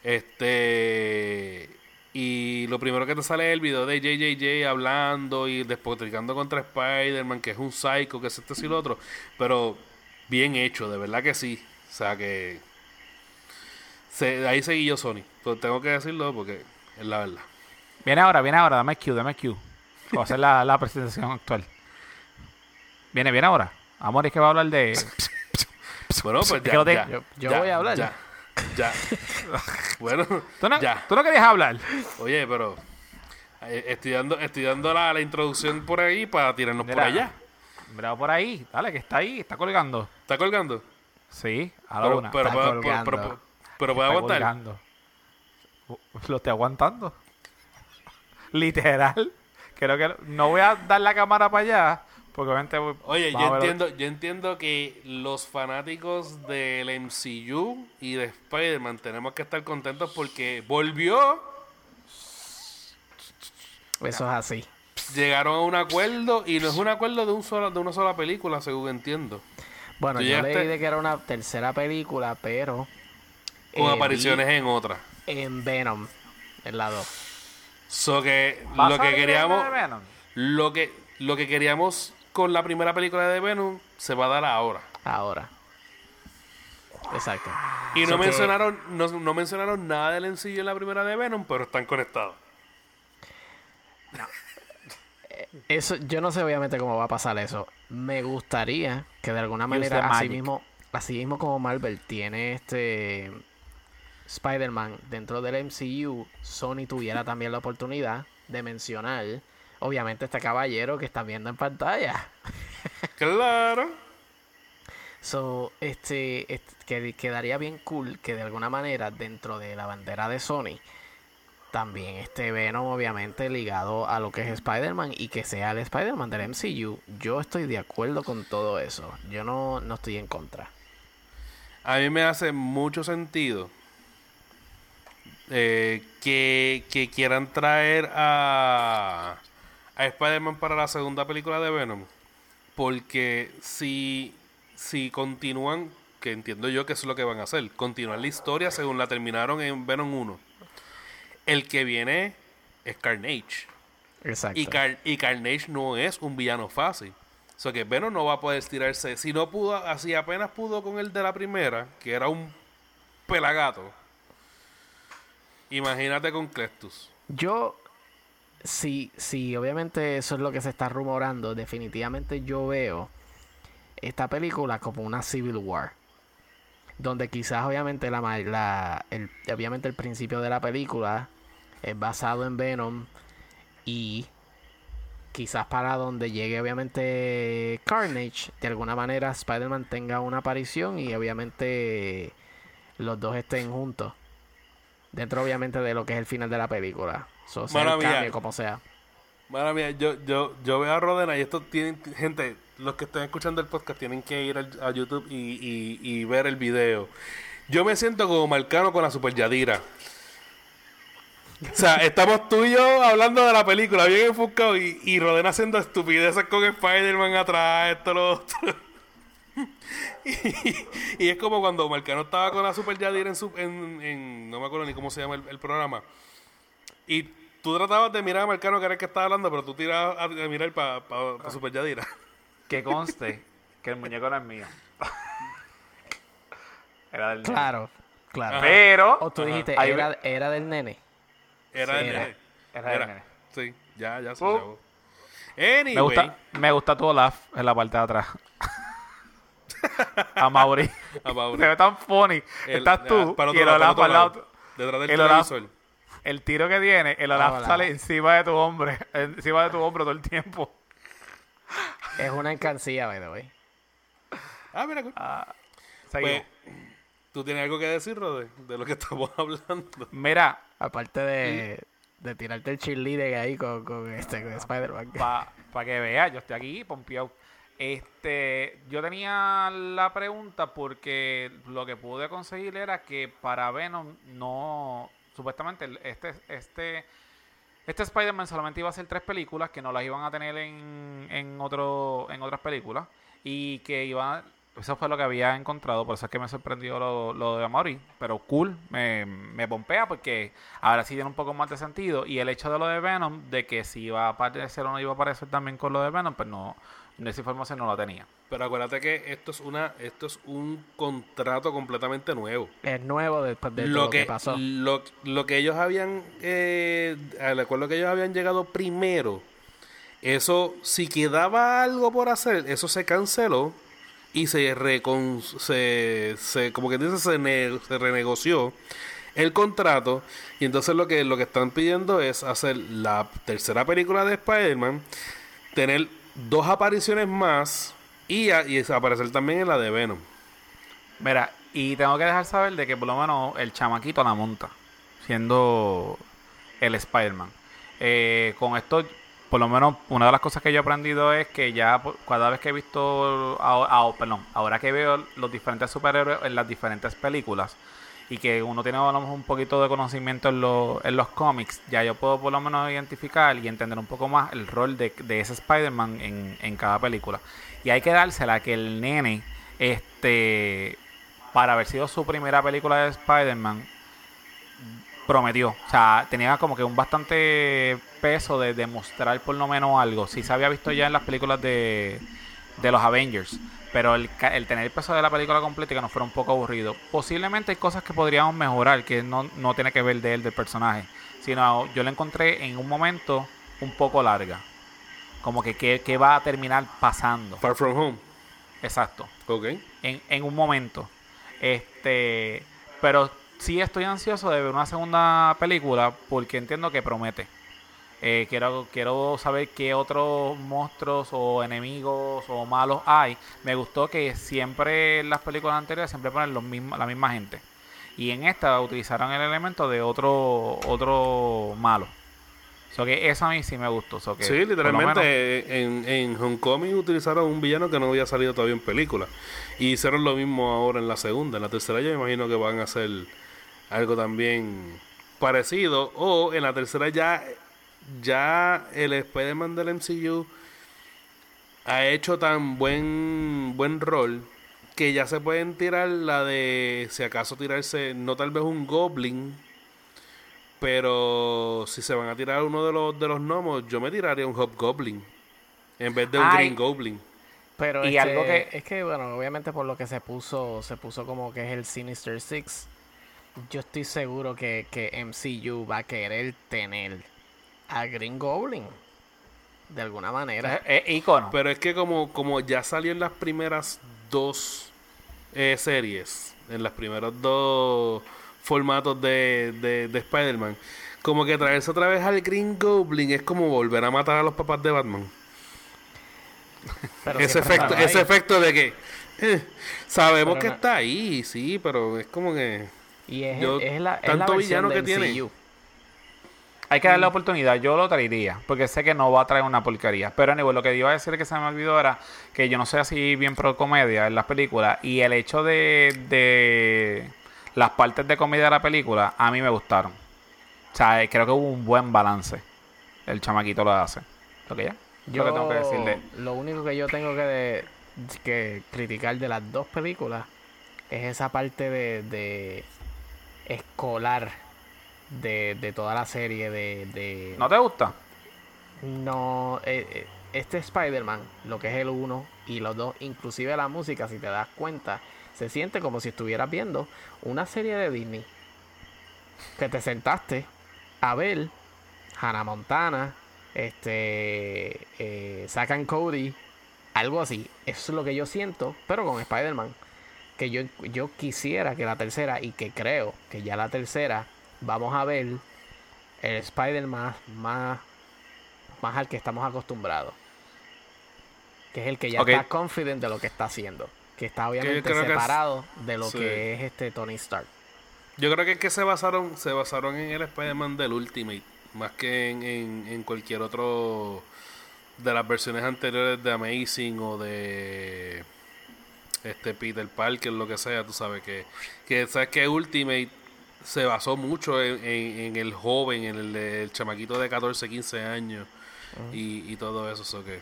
Este. Y lo primero que te sale es el video de JJJ hablando y despotricando contra Spider-Man, que es un psycho, que es esto y lo otro. Pero bien hecho, de verdad que sí. O sea que. ahí seguí yo Sony. Pero tengo que decirlo porque es la verdad. Viene ahora, viene ahora, dame Q, dame Q. Voy a hacer la, la presentación actual. Viene, viene ahora. Amor, es que va a hablar de. bueno, pues ya, yo, ya, yo, ya, voy a hablar. Ya, ya. bueno, ¿Tú no, ya. ¿Tú no querías hablar? Oye, pero eh, estoy dando, estoy dando la, la introducción por ahí para tirarnos por allá. Mira por ahí, dale, que está ahí, está colgando. ¿Está colgando? Sí, a la Pero, una. pero, Está pero, pero, pero- puede aguantar. colgando. Lo estoy aguantando. Literal. Creo que no voy a dar la cámara para allá. Porque obviamente. voy- Oye, yo entiendo, yo entiendo que los fanáticos del MCU y de Spider-Man tenemos que estar contentos porque volvió, Eso es así. llegaron a un acuerdo y no es un acuerdo de un solo, de una sola película, según entiendo. Bueno, yo leí de que era una tercera película, pero. Con eh, apariciones en otra. En Venom, en la 2. So que ¿Va a lo que queríamos, lo que, lo que queríamos con la primera película de Venom se va a dar ahora. Ahora. Exacto. Y So no que- mencionaron, no, no mencionaron nada del MCU en la primera de Venom, pero están conectados. Eso, yo no sé obviamente cómo va a pasar eso. Me gustaría que de alguna manera, así magic. mismo, así mismo como Marvel tiene este Spider-Man dentro del MCU, Sony tuviera también la oportunidad de mencionar, obviamente, este caballero que están viendo en pantalla. Claro. So, este, este, que quedaría bien cool que de alguna manera dentro de la bandera de Sony también esté Venom obviamente ligado a lo que es Spider-Man y que sea el Spider-Man del MCU. Yo estoy de acuerdo con todo eso. Yo no, no estoy en contra. A mí me hace mucho sentido eh, que, que quieran traer a, a Spider-Man para la segunda película de Venom. Porque si, si continúan, que entiendo yo que eso es lo que van a hacer, continuar la historia según la terminaron en Venom 1. El que viene es Carnage. Exacto. Y, Car- y Carnage no es un villano fácil. O sea que Venom no va a poder tirarse. Si no pudo, así apenas pudo con el de la primera, que era un pelagato. Imagínate con Clectus. Yo, sí, sí, obviamente eso es lo que se está rumorando. Definitivamente yo veo esta película como una Civil War. Donde quizás obviamente la, la- el, obviamente el principio de la película es basado en Venom y quizás para donde llegue obviamente Carnage, de alguna manera Spider-Man tenga una aparición y obviamente los dos estén juntos. Dentro obviamente de lo que es el final de la película. So, sea el cambio, como sea. Mala mía, yo, yo, yo veo a Rodena y esto tienen, gente, los que estén escuchando el podcast tienen que ir al- a YouTube y, y- y ver el video. Yo me siento como Marcano con la Super Yadira. O sea, estamos tú y yo hablando de la película, bien enfocado, y, y Rodena haciendo estupideces con Spider-Man atrás, esto, lo otro. y, y es como cuando Marcano estaba con la Super Yadira en, su, en, en- no me acuerdo ni cómo se llama el, el programa. Y tú tratabas de mirar a Marcano que era el que estaba hablando, pero tú tirabas a, a mirar para Super Yadira. Que conste que el muñeco no es mío. Era del nene. Claro, claro. Ajá. Pero. O tú dijiste, era, ve- era del nene. Era Sí, el era. nene. Era del nene. Sí, ya, ya se acabó. Anyway, Me gusta, me gusta tu laugh en la parte de atrás. a Mauri. a Mauri. Se ve tan funny. El- Estás tú para y el lado, Olaf para al otro lado. lado. Detrás del el Olaf- televisor. El tiro que tiene, el Olaf hola. sale encima de tu hombre, encima de tu hombro todo el tiempo. Es una encancía, by the way. Ah, mira, cool. Ah, Pues. ¿tú tienes algo que decir, Rode? De lo que estamos hablando. Mira, Aparte de, de tirarte el cheerleader ahí con, con, este, con Spider-Man. para que veas, yo estoy aquí pompeado. Este, yo tenía la pregunta porque lo que pude conseguir era que para Venom no, supuestamente este, este, este Spider-Man solamente iba a ser tres películas que no las iban a tener en, en otro, en otras películas y que iban, eso fue lo que había encontrado, por eso es que me sorprendió lo, lo de Amaury, pero cool, me, me pompea porque ahora sí tiene un poco más de sentido y el hecho de lo de Venom, de que si iba a aparecer o no iba a aparecer también con lo de Venom, pues no, esa información no la tenía. Pero acuérdate que esto es una, esto es un contrato completamente nuevo. Es nuevo después de todo lo lo que, que, pasó. Lo, lo que ellos habían, eh, al acuerdo que ellos habían llegado primero, eso, si quedaba algo por hacer, eso se canceló y se recon, se, se como que dice, se, ne- se renegoció el contrato y entonces lo que, lo que están pidiendo es hacer la tercera película de Spider-Man, tener dos apariciones más y, a- y aparecer también en la de Venom. Mira, y tengo que dejar saber de que por lo menos el chamaquito la monta, siendo el Spider-Man. Eh, con esto, por lo menos una de las cosas que yo he aprendido es que ya por- cada vez que he visto, ahora, ah, perdón, ahora que veo los diferentes superhéroes en las diferentes películas y que uno tiene a lo mejor un poquito de conocimiento en, los- en los cómics, ya yo puedo por lo menos identificar y entender un poco más el rol de, de ese Spider-Man en, en cada película. Y hay que dársela que el nene, este, para haber sido su primera película de Spider-Man, prometió. O sea, tenía como que un bastante peso de demostrar por lo menos algo. Sí se había visto ya en las películas de, de los Avengers. Pero el, el tener el peso de la película completa y que nos fuera un poco aburrido. Posiblemente hay cosas que podríamos mejorar, que no, no tiene que ver de él, del personaje. Sino yo lo encontré en un momento un poco larga. Como que qué qué va a terminar pasando. Far From Home. Exacto Ok. en, en un momento. Este, pero sí estoy ansioso de ver una segunda película porque entiendo que promete. Eh, quiero, quiero saber qué otros monstruos o enemigos o malos hay. Me gustó que siempre en las películas anteriores siempre ponen los mismos, la misma gente. Y en esta utilizaron el elemento de otro otro malo. So que eso a mí sí me gustó. So que Sí, literalmente en, en Homecoming utilizaron un villano que no había salido todavía en película. Y hicieron lo mismo ahora en la segunda. En la tercera yo me imagino que van a hacer algo también parecido. O en la tercera ya, ya el Spider-Man del MCU ha hecho tan buen, buen rol que ya se pueden tirar la de, si acaso tirarse, no tal vez un Goblin, pero si se van a tirar uno de los, de los gnomos, yo me tiraría un Hobgoblin en vez de un Ay. Green Goblin. Pero Y este, algo que- es que, bueno, obviamente por lo que se puso, se puso como que es el Sinister Six. Yo estoy seguro que, que MCU va a querer tener a Green Goblin. De alguna manera. es, es icono. Pero es que como, como ya salió en las primeras dos eh, series, en los primeros dos formatos de, de, de Spider-Man, como que traerse otra vez al Green Goblin es como volver a matar a los papás de Batman. Pero ese efecto, ese efecto de que eh, sabemos Pero que no- está ahí, sí, pero es como que Y es, yo- es la, es la tanto villano que tiene. MCU. Hay que darle oportunidad. Yo lo traería. Porque sé que no va a traer una porquería. Pero anyway, lo que iba a decir que se me olvidó era que yo no soy así bien pro comedia en las películas. Y el hecho de, de las partes de comedia de la película, a mí me gustaron. O sea, creo que hubo un buen balance. El chamaquito lo hace. Lo que ya. Yo lo que tengo que decirle. Lo único que yo tengo que, de- que criticar de las dos películas es esa parte de, de escolar de, de toda la serie de... de ¿No te gusta? No, eh, eh, este Spider-Man, lo que es el 1 y los dos, inclusive la música, si te das cuenta, se siente como si estuvieras viendo una serie de Disney. Que te sentaste a ver Hannah Montana, este, eh, Zack and Cody, algo así. Eso es lo que yo siento, pero con Spider-Man. Que yo, yo quisiera que la tercera, y que creo que ya la tercera, vamos a ver el Spider-Man más, más, al que estamos acostumbrados. que es el que ya está confident de lo que está haciendo. Que está obviamente es- separado de lo sí. que es este Tony Stark. Yo creo que es que se basaron, se basaron en el Spider-Man del Ultimate, más que en, en, en cualquier otro de las versiones anteriores de Amazing o de este Peter Parker, lo que sea, tú sabes que, que sabes que Ultimate se basó mucho en, en- en el joven, en el, el chamaquito de 14, 15 años y, y todo eso, eso que...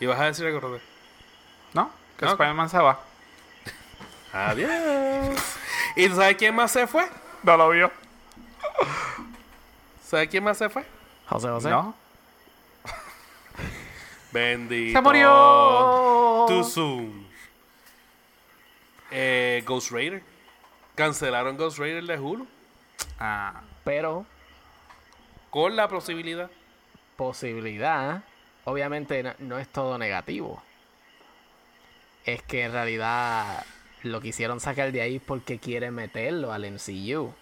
¿Y vas a decir algo, Robert? ¿No? Que Ok. Spider-Man se va. Adiós. ¿Y tú sabes quién más se fue? No lo vio. ¿Sabes quién más se fue? José José. ¿No? Bendito. ¡Se murió! Too soon. Eh, Ghost Raider. Cancelaron Ghost Raider de Hulu. Ah, Pero Con la posibilidad. posibilidad, obviamente no, no es todo negativo. Es que en realidad lo quisieron sacar de ahí porque quieren meterlo al MCU.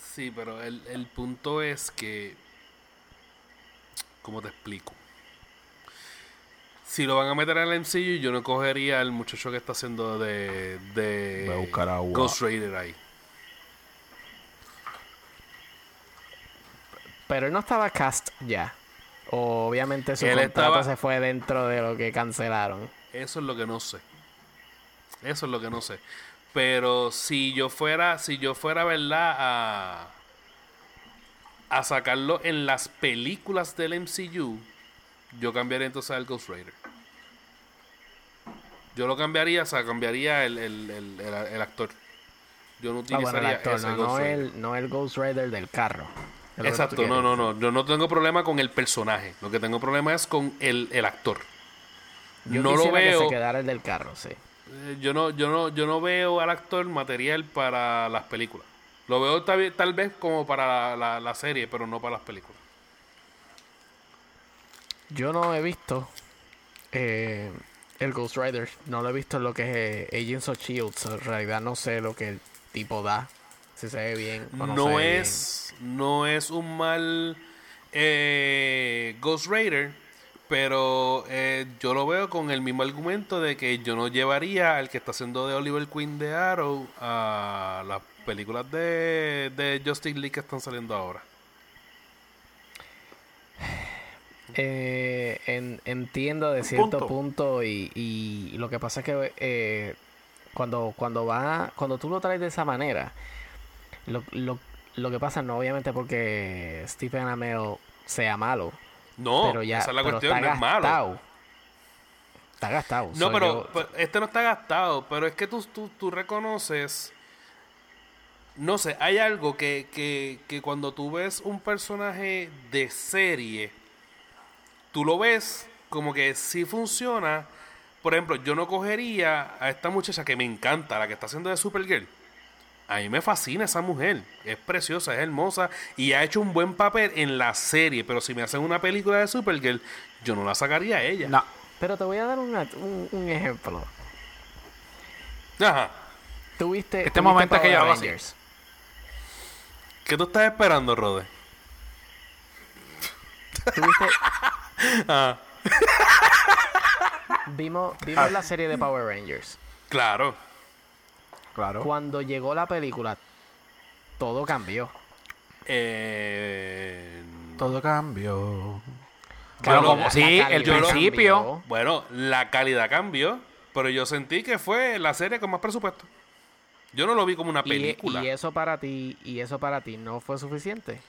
Sí, pero el, el punto es que. ¿Cómo te explico? Si lo van a meter en el MCU, yo no cogería al muchacho que está haciendo de. de Voy a buscar agua. Ghost Raider ahí. Pero él no estaba cast ya. O obviamente su Él contrato estaba- se fue dentro de lo que cancelaron. Eso es lo que no sé. Eso es lo que no sé. Pero si yo fuera, si yo fuera, ¿verdad? A, a sacarlo en las películas del MCU, yo cambiaría entonces al Ghost Rider. Yo lo cambiaría, o sea, cambiaría el, el, el, el- actor. Yo no Ah, utilizaría bueno, el actor, ese no, Ghost no Rider. el, no el Ghost Rider del carro. Exacto, no, no, no. Yo no tengo problema con el personaje. Lo que tengo problema es con el, el actor. Yo no lo que veo. se quedara el del carro, sí. Eh, Yo no, yo no, yo no veo al actor material para las películas. Lo veo tal, tal vez como para la, la- la serie, pero no para las películas. Yo no he visto eh, el Ghost Rider. No lo he visto en lo que es eh, Agents of Shield. so, en realidad no sé lo que el tipo da. Si se ve bien o no, No, se ve es, no es un mal eh, Ghost Raider, pero yo lo veo con el mismo argumento de que yo no llevaría al que está haciendo de Oliver Queen de Arrow a las películas de, de Justice League que están saliendo ahora. Eh, en- entiendo de cierto Punto. punto, y, y lo que pasa es que eh, cuando, cuando va, cuando tú lo traes de esa manera, lo, lo, lo que pasa no obviamente porque Stephen Amell sea malo, No, pero ya esa es la pero cuestión, está no es malo. gastado. Está gastado. No, So, pero, yo- pero este no está gastado, pero es que tú, tú, tú reconoces, no sé, hay algo que, que, que cuando tú ves un personaje de serie, tú lo ves como que sí funciona. Por ejemplo, yo no cogería a esta muchacha que me encanta, la que está haciendo de Supergirl. A mí me fascina esa mujer. Es preciosa, es hermosa y ha hecho un buen papel en la serie. Pero si me hacen una película de Supergirl, yo no la sacaría a ella. no. Pero te voy a dar una- un, un ejemplo. Ajá. Tuviste, Este momento es que así. Avengers. ¿Qué tú estás esperando, Rode? Tuviste, Ah, vimos, vimos la serie de Power Rangers. claro. Claro. Cuando llegó la película, todo cambió. Eh, Todo cambió. Lo- como La- sí, el principio. cambió. bueno, la calidad cambió, pero yo sentí que fue la serie con más presupuesto. Yo no lo vi como una Y, película. y eso para ti, y eso para ti no fue suficiente.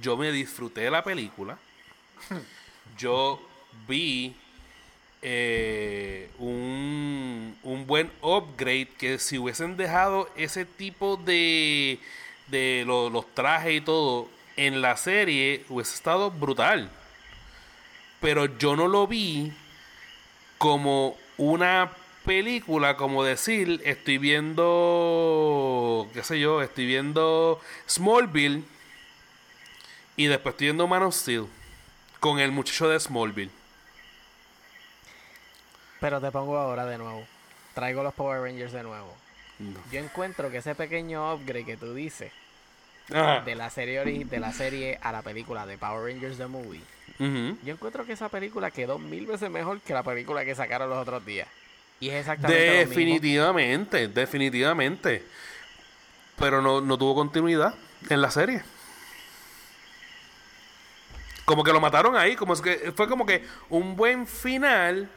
Yo me disfruté de la película. Yo vi eh, un, un buen upgrade que si hubiesen dejado ese tipo de, de lo- los trajes y todo en la serie hubiese estado brutal. Pero yo no lo vi como una película, como decir, estoy viendo, qué sé yo, estoy viendo Smallville y después estoy viendo Man of Steel con el muchacho de Smallville. Pero te pongo ahora de nuevo. Traigo los Power Rangers de nuevo. Yo encuentro que ese pequeño upgrade que tú dices Ajá. de la serie de la serie a la película de Power Rangers The Movie. Yo encuentro que esa película quedó mil veces mejor que la película que sacaron los otros días. Y es exactamente lo mismo. Definitivamente, definitivamente. Pero no, no tuvo continuidad en la serie. Como que lo mataron ahí, como es que fue como que un buen final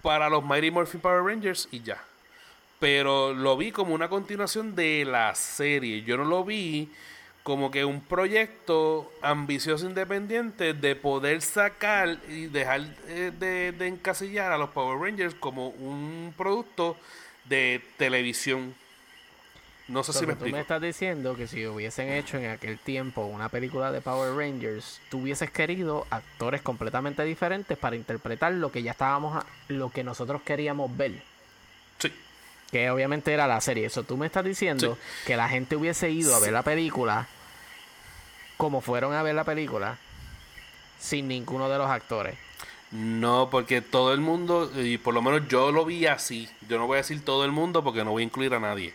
para los Mighty Morphin Power Rangers y ya. Pero lo vi como una continuación de la serie. Yo no lo vi como que un proyecto ambicioso independiente de poder sacar y dejar eh, de, de encasillar a los Power Rangers como un producto de televisión. No sé So, si me que tú me explico. estás diciendo que si hubiesen hecho en aquel tiempo una película de Power Rangers, tú hubieses querido actores completamente diferentes para interpretar lo que ya estábamos, a- lo que nosotros queríamos ver. Sí. Que obviamente era la serie. Eso tú me estás diciendo que la gente hubiese ido a ver la película como fueron a ver la película sin ninguno de los actores. No, porque todo el mundo, y por lo menos yo lo vi así. Yo no voy a decir todo el mundo porque no voy a incluir a nadie.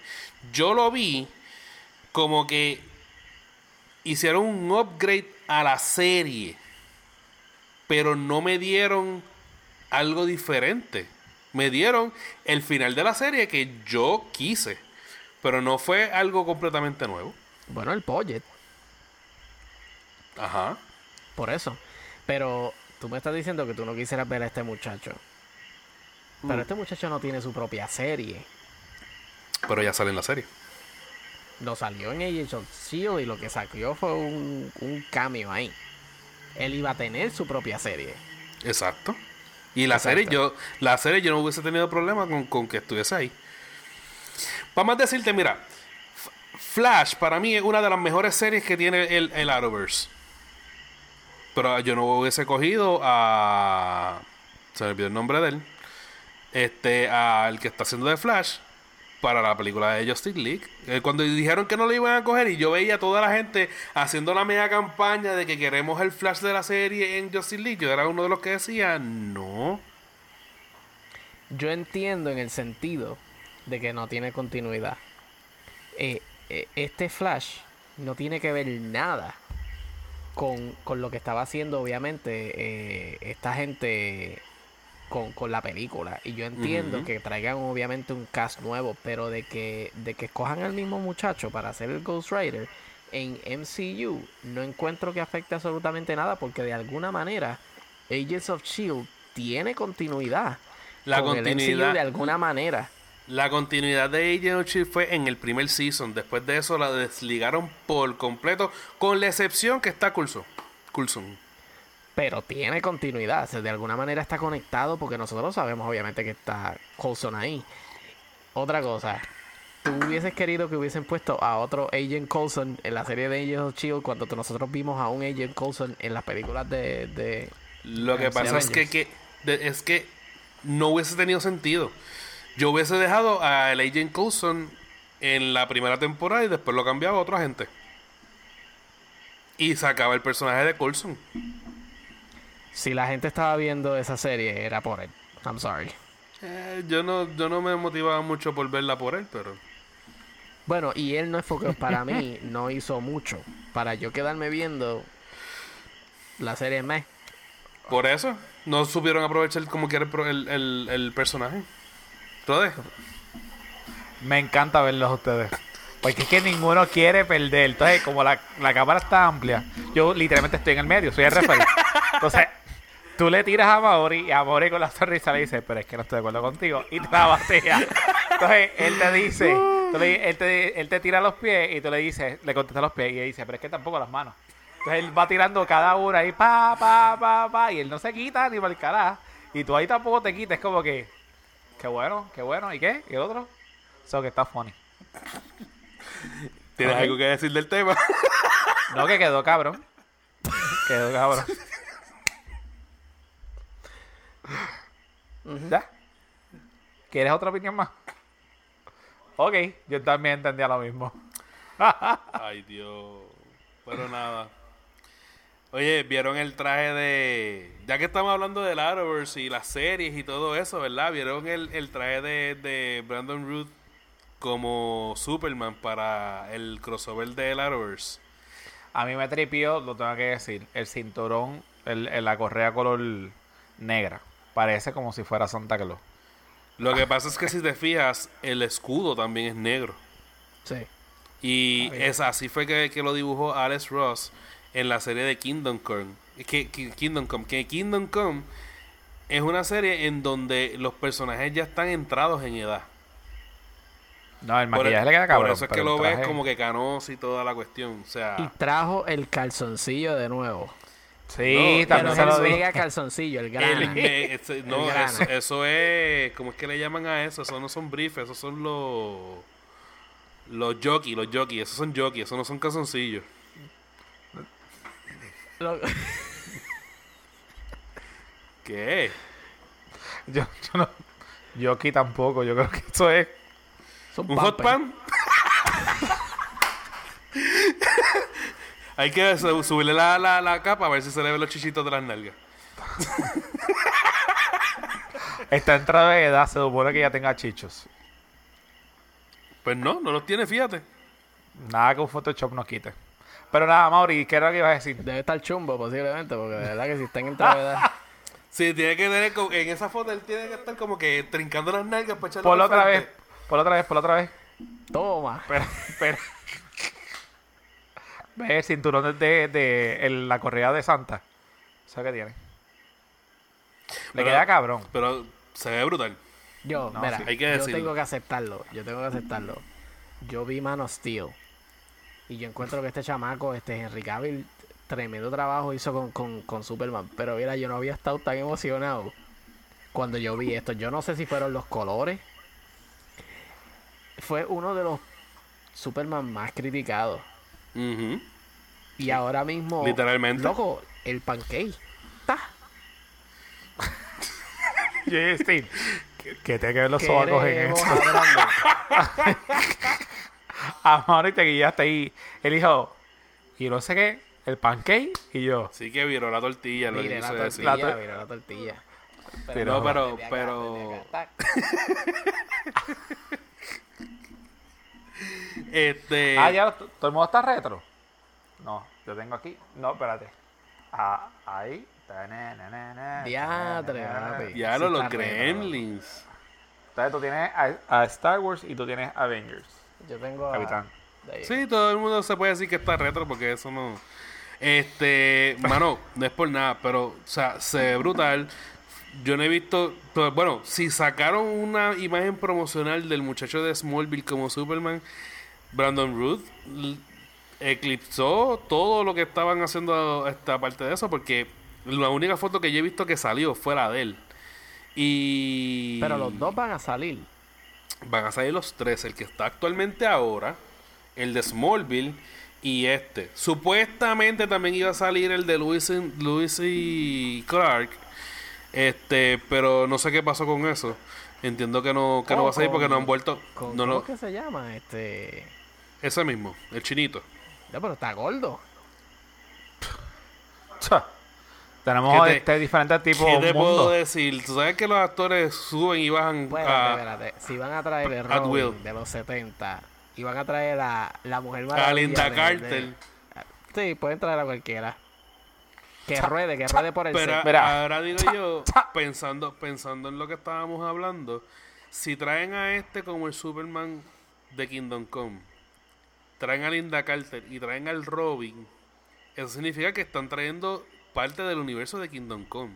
Yo lo vi como que hicieron un upgrade a la serie, pero no me dieron algo diferente. Me dieron el final de la serie que yo quise, pero no fue algo completamente nuevo. Bueno, el budget, Ajá. por eso. Pero tú me estás diciendo que tú no quisieras ver a este muchacho. Pero Mm. este muchacho no tiene su propia serie. Pero ya sale en la serie. Lo salió en Agents of S.H.I.E.L.D. Y lo que salió fue un, un cameo ahí. Él iba a tener su propia serie. Exacto. Y la Exacto. serie yo, la serie yo no hubiese tenido problema con, con que estuviese ahí. Vamos a decirte, mira, F- Flash para mí es una de las mejores series que tiene el, el Arrowverse. Pero yo no hubiese cogido a. Se me olvidó el nombre de él. Este, al que está haciendo de Flash para la película de Justice League. Eh, cuando dijeron que no lo iban a coger y yo veía a toda la gente haciendo la mega campaña de que queremos el Flash de la serie en Justice League, yo era uno de los que decía, no. Yo entiendo en el sentido de que no tiene continuidad. Eh, eh, este Flash no tiene que ver nada con, con lo que estaba haciendo, obviamente, eh, esta gente con, con la película. Y yo entiendo que traigan, obviamente, un cast nuevo, pero de que, de que escojan al mismo muchacho para hacer el Ghost Rider en MCU, no encuentro que afecte absolutamente nada, porque de alguna manera, Agents of Shield tiene continuidad. La con el MCU continuidad, de alguna manera. La continuidad de Agent of Shield fue en el primer season. Después de eso la desligaron por completo, con la excepción que está Coulson. Coulson. Pero tiene continuidad. o sea, de alguna manera está conectado porque nosotros sabemos obviamente que está Coulson ahí. Otra cosa. ¿Tú hubieses querido que hubiesen puesto a otro Agent Coulson en la serie de Agents of S.H.I.E.L.D. cuando nosotros vimos a un Agent Coulson en las películas de... de- Lo que pasa es que, Avengers. que- de- es que no hubiese tenido sentido. Yo hubiese dejado al Agent Coulson en la primera temporada y después lo cambiaba a otro agente. Y sacaba el personaje de Coulson. Si la gente estaba viendo esa serie era por él. I'm sorry. Eh, yo no yo no me motivaba mucho por verla por él, pero Bueno, y él no es porque para mí no hizo mucho. Para yo quedarme viendo la serie me. por eso no supieron aprovechar como quiera el, pro- el, el- el personaje. Rode, Me encanta verlos a ustedes. Porque es que ninguno quiere perder. Entonces, como la, la cámara está amplia, yo literalmente estoy en el medio, soy el. Entonces, tú le tiras a Mauri y a Mauri con la sonrisa le dice, pero es que no estoy de acuerdo contigo. Y te la batea. Entonces, él te dice, le- él, te, él te tira los pies y tú le dices, le contestas los pies y él dice, pero es que tampoco las manos. Entonces, él va tirando cada una ahí, pa, pa, pa, pa, y él no se quita ni para el carajo. Y tú ahí tampoco te quitas, como que, qué bueno, qué bueno, ¿y qué? ¿Y el otro? Eso que está funny. ¿tienes algo que decir del tema? No, que quedó cabrón. Quedó cabrón. ¿Ya? ¿Quieres otra opinión más? Ok, yo también entendía lo mismo. Ay, Dios. Pero nada. Oye, ¿vieron el traje de... Ya que estamos hablando del Arrowverse y las series y todo eso, ¿verdad? ¿Vieron el, el traje de, de Brandon Root como Superman para el crossover del Arrowverse? A mí me tripió, lo tengo que decir, el cinturón, el, el- la correa color negra. Parece como si fuera Santa Claus. Lo que pasa es que si te fijas, el escudo también es negro. Sí. Y es así fue que, que lo dibujó Alex Ross en la serie de Kingdom Come. Que, que- Kingdom Come. Que Kingdom Come es una serie en donde los personajes ya están entrados en edad. No, el Por, maquillaje le queda cabrón. por eso es que lo el ves como que canoso y toda la cuestión. O sea, Y trajo el calzoncillo de nuevo. Sí, No, también se lo mega calzoncillo, el el- grana. eh, ese- no, grana. eso, eso es. ¿Cómo es que le llaman a eso? Eso no son briefs, esos son los. Los jockeys, los jockeys. Esos son jockeys, esos no son calzoncillos. Lo- ¿Qué? Yo, yo no. Yo aquí tampoco. Yo creo que eso es. son ¿Un hot pan? Hay que su- subirle la, la, la capa a ver si se le ven los chichitos de las nalgas. Está entrada de edad. Se supone que ya tenga chichos. Pues no, no los tiene, fíjate. Nada que un Photoshop nos quite. Pero nada, Mauri, ¿qué era lo que ibas a decir? Debe estar chumbo posiblemente, porque de verdad que si están en gravedad. Sí, tiene que tener, en esa foto él tiene que estar como que trincando las nalgas para echarle Por para otra vez. frente. Por otra vez, por otra vez. Toma. Espera, espera. Ve el cinturón de, de el- la correa de Santa. ¿Sabes qué tiene? Le Pero- queda cabrón. Pero se ve brutal. Yo, No, mira, sí, hay que yo decirlo. tengo que aceptarlo. Yo tengo que aceptarlo. Yo vi Man of Steel. Y yo encuentro que este chamaco, este Henry Cavill, tremendo trabajo hizo con, con, con Superman. Pero mira, yo no había estado tan emocionado cuando yo vi esto. Yo no sé si fueron los colores. Fue uno de los Superman más criticados. Y ahora mismo. Literalmente. Loco, el pancake. Ta. Steve, que, que tiene que ver los ¿Qué sobacos en queremos eso. hablando? A Mauri te guiaste ahí. Él dijo, y no sé qué, el pancake. Y yo, Sí que viró la tortilla, lo que la quiso decir. tortilla, La to- mire la tortilla. Pero- No, pero, pero, acá, este, ah, ya, todo el mundo está retro. No, yo tengo aquí. No, espérate. Ah, ahí. Diatre, ya Sí lo, los gremlins. Entonces tú tienes a, a Star Wars y tú tienes Avengers. Yo tengo a... Capitán. de ahí. Sí, todo el mundo se puede decir que está retro porque eso no. Este, mano, no es por nada, pero, o sea, se ve brutal. Yo no he visto. pero, Bueno, si sacaron una imagen promocional del muchacho de Smallville como Superman, Brandon Ruth eclipsó todo lo que estaban haciendo esta parte de eso, porque la única foto que yo he visto que salió fue la de él. Y. Pero los dos van a salir. Van a salir los tres, el que está actualmente ahora, el de Smallville y este. Supuestamente también iba a salir el de Louis, y- Louis y Clark, este, pero no sé qué pasó con eso. Entiendo que no, que no Oh, va a salir porque no han vuelto. Con, No, ¿Cómo no, es que se llama? Este... ese mismo, el chinito. Ya, pero está gordo. Tenemos ¿Qué te- este diferentes tipos ¿Qué de te puedo decir? Tú sabes que los actores suben y bajan Espérate, a, espérate. Si van a traer el Robin de los 70 y van a traer a la Mujer a Maravilla Linda de- de- Carter. Sí, pueden traer a cualquiera. Que ruede, que ruede por el Pero set. Mira. ahora digo Cha, yo, cha. pensando, pensando en lo que estábamos hablando, si traen a este como el Superman de Kingdom Come, traen a Linda Carter y traen al Robin, eso significa que están trayendo parte del universo de Kingdom Come.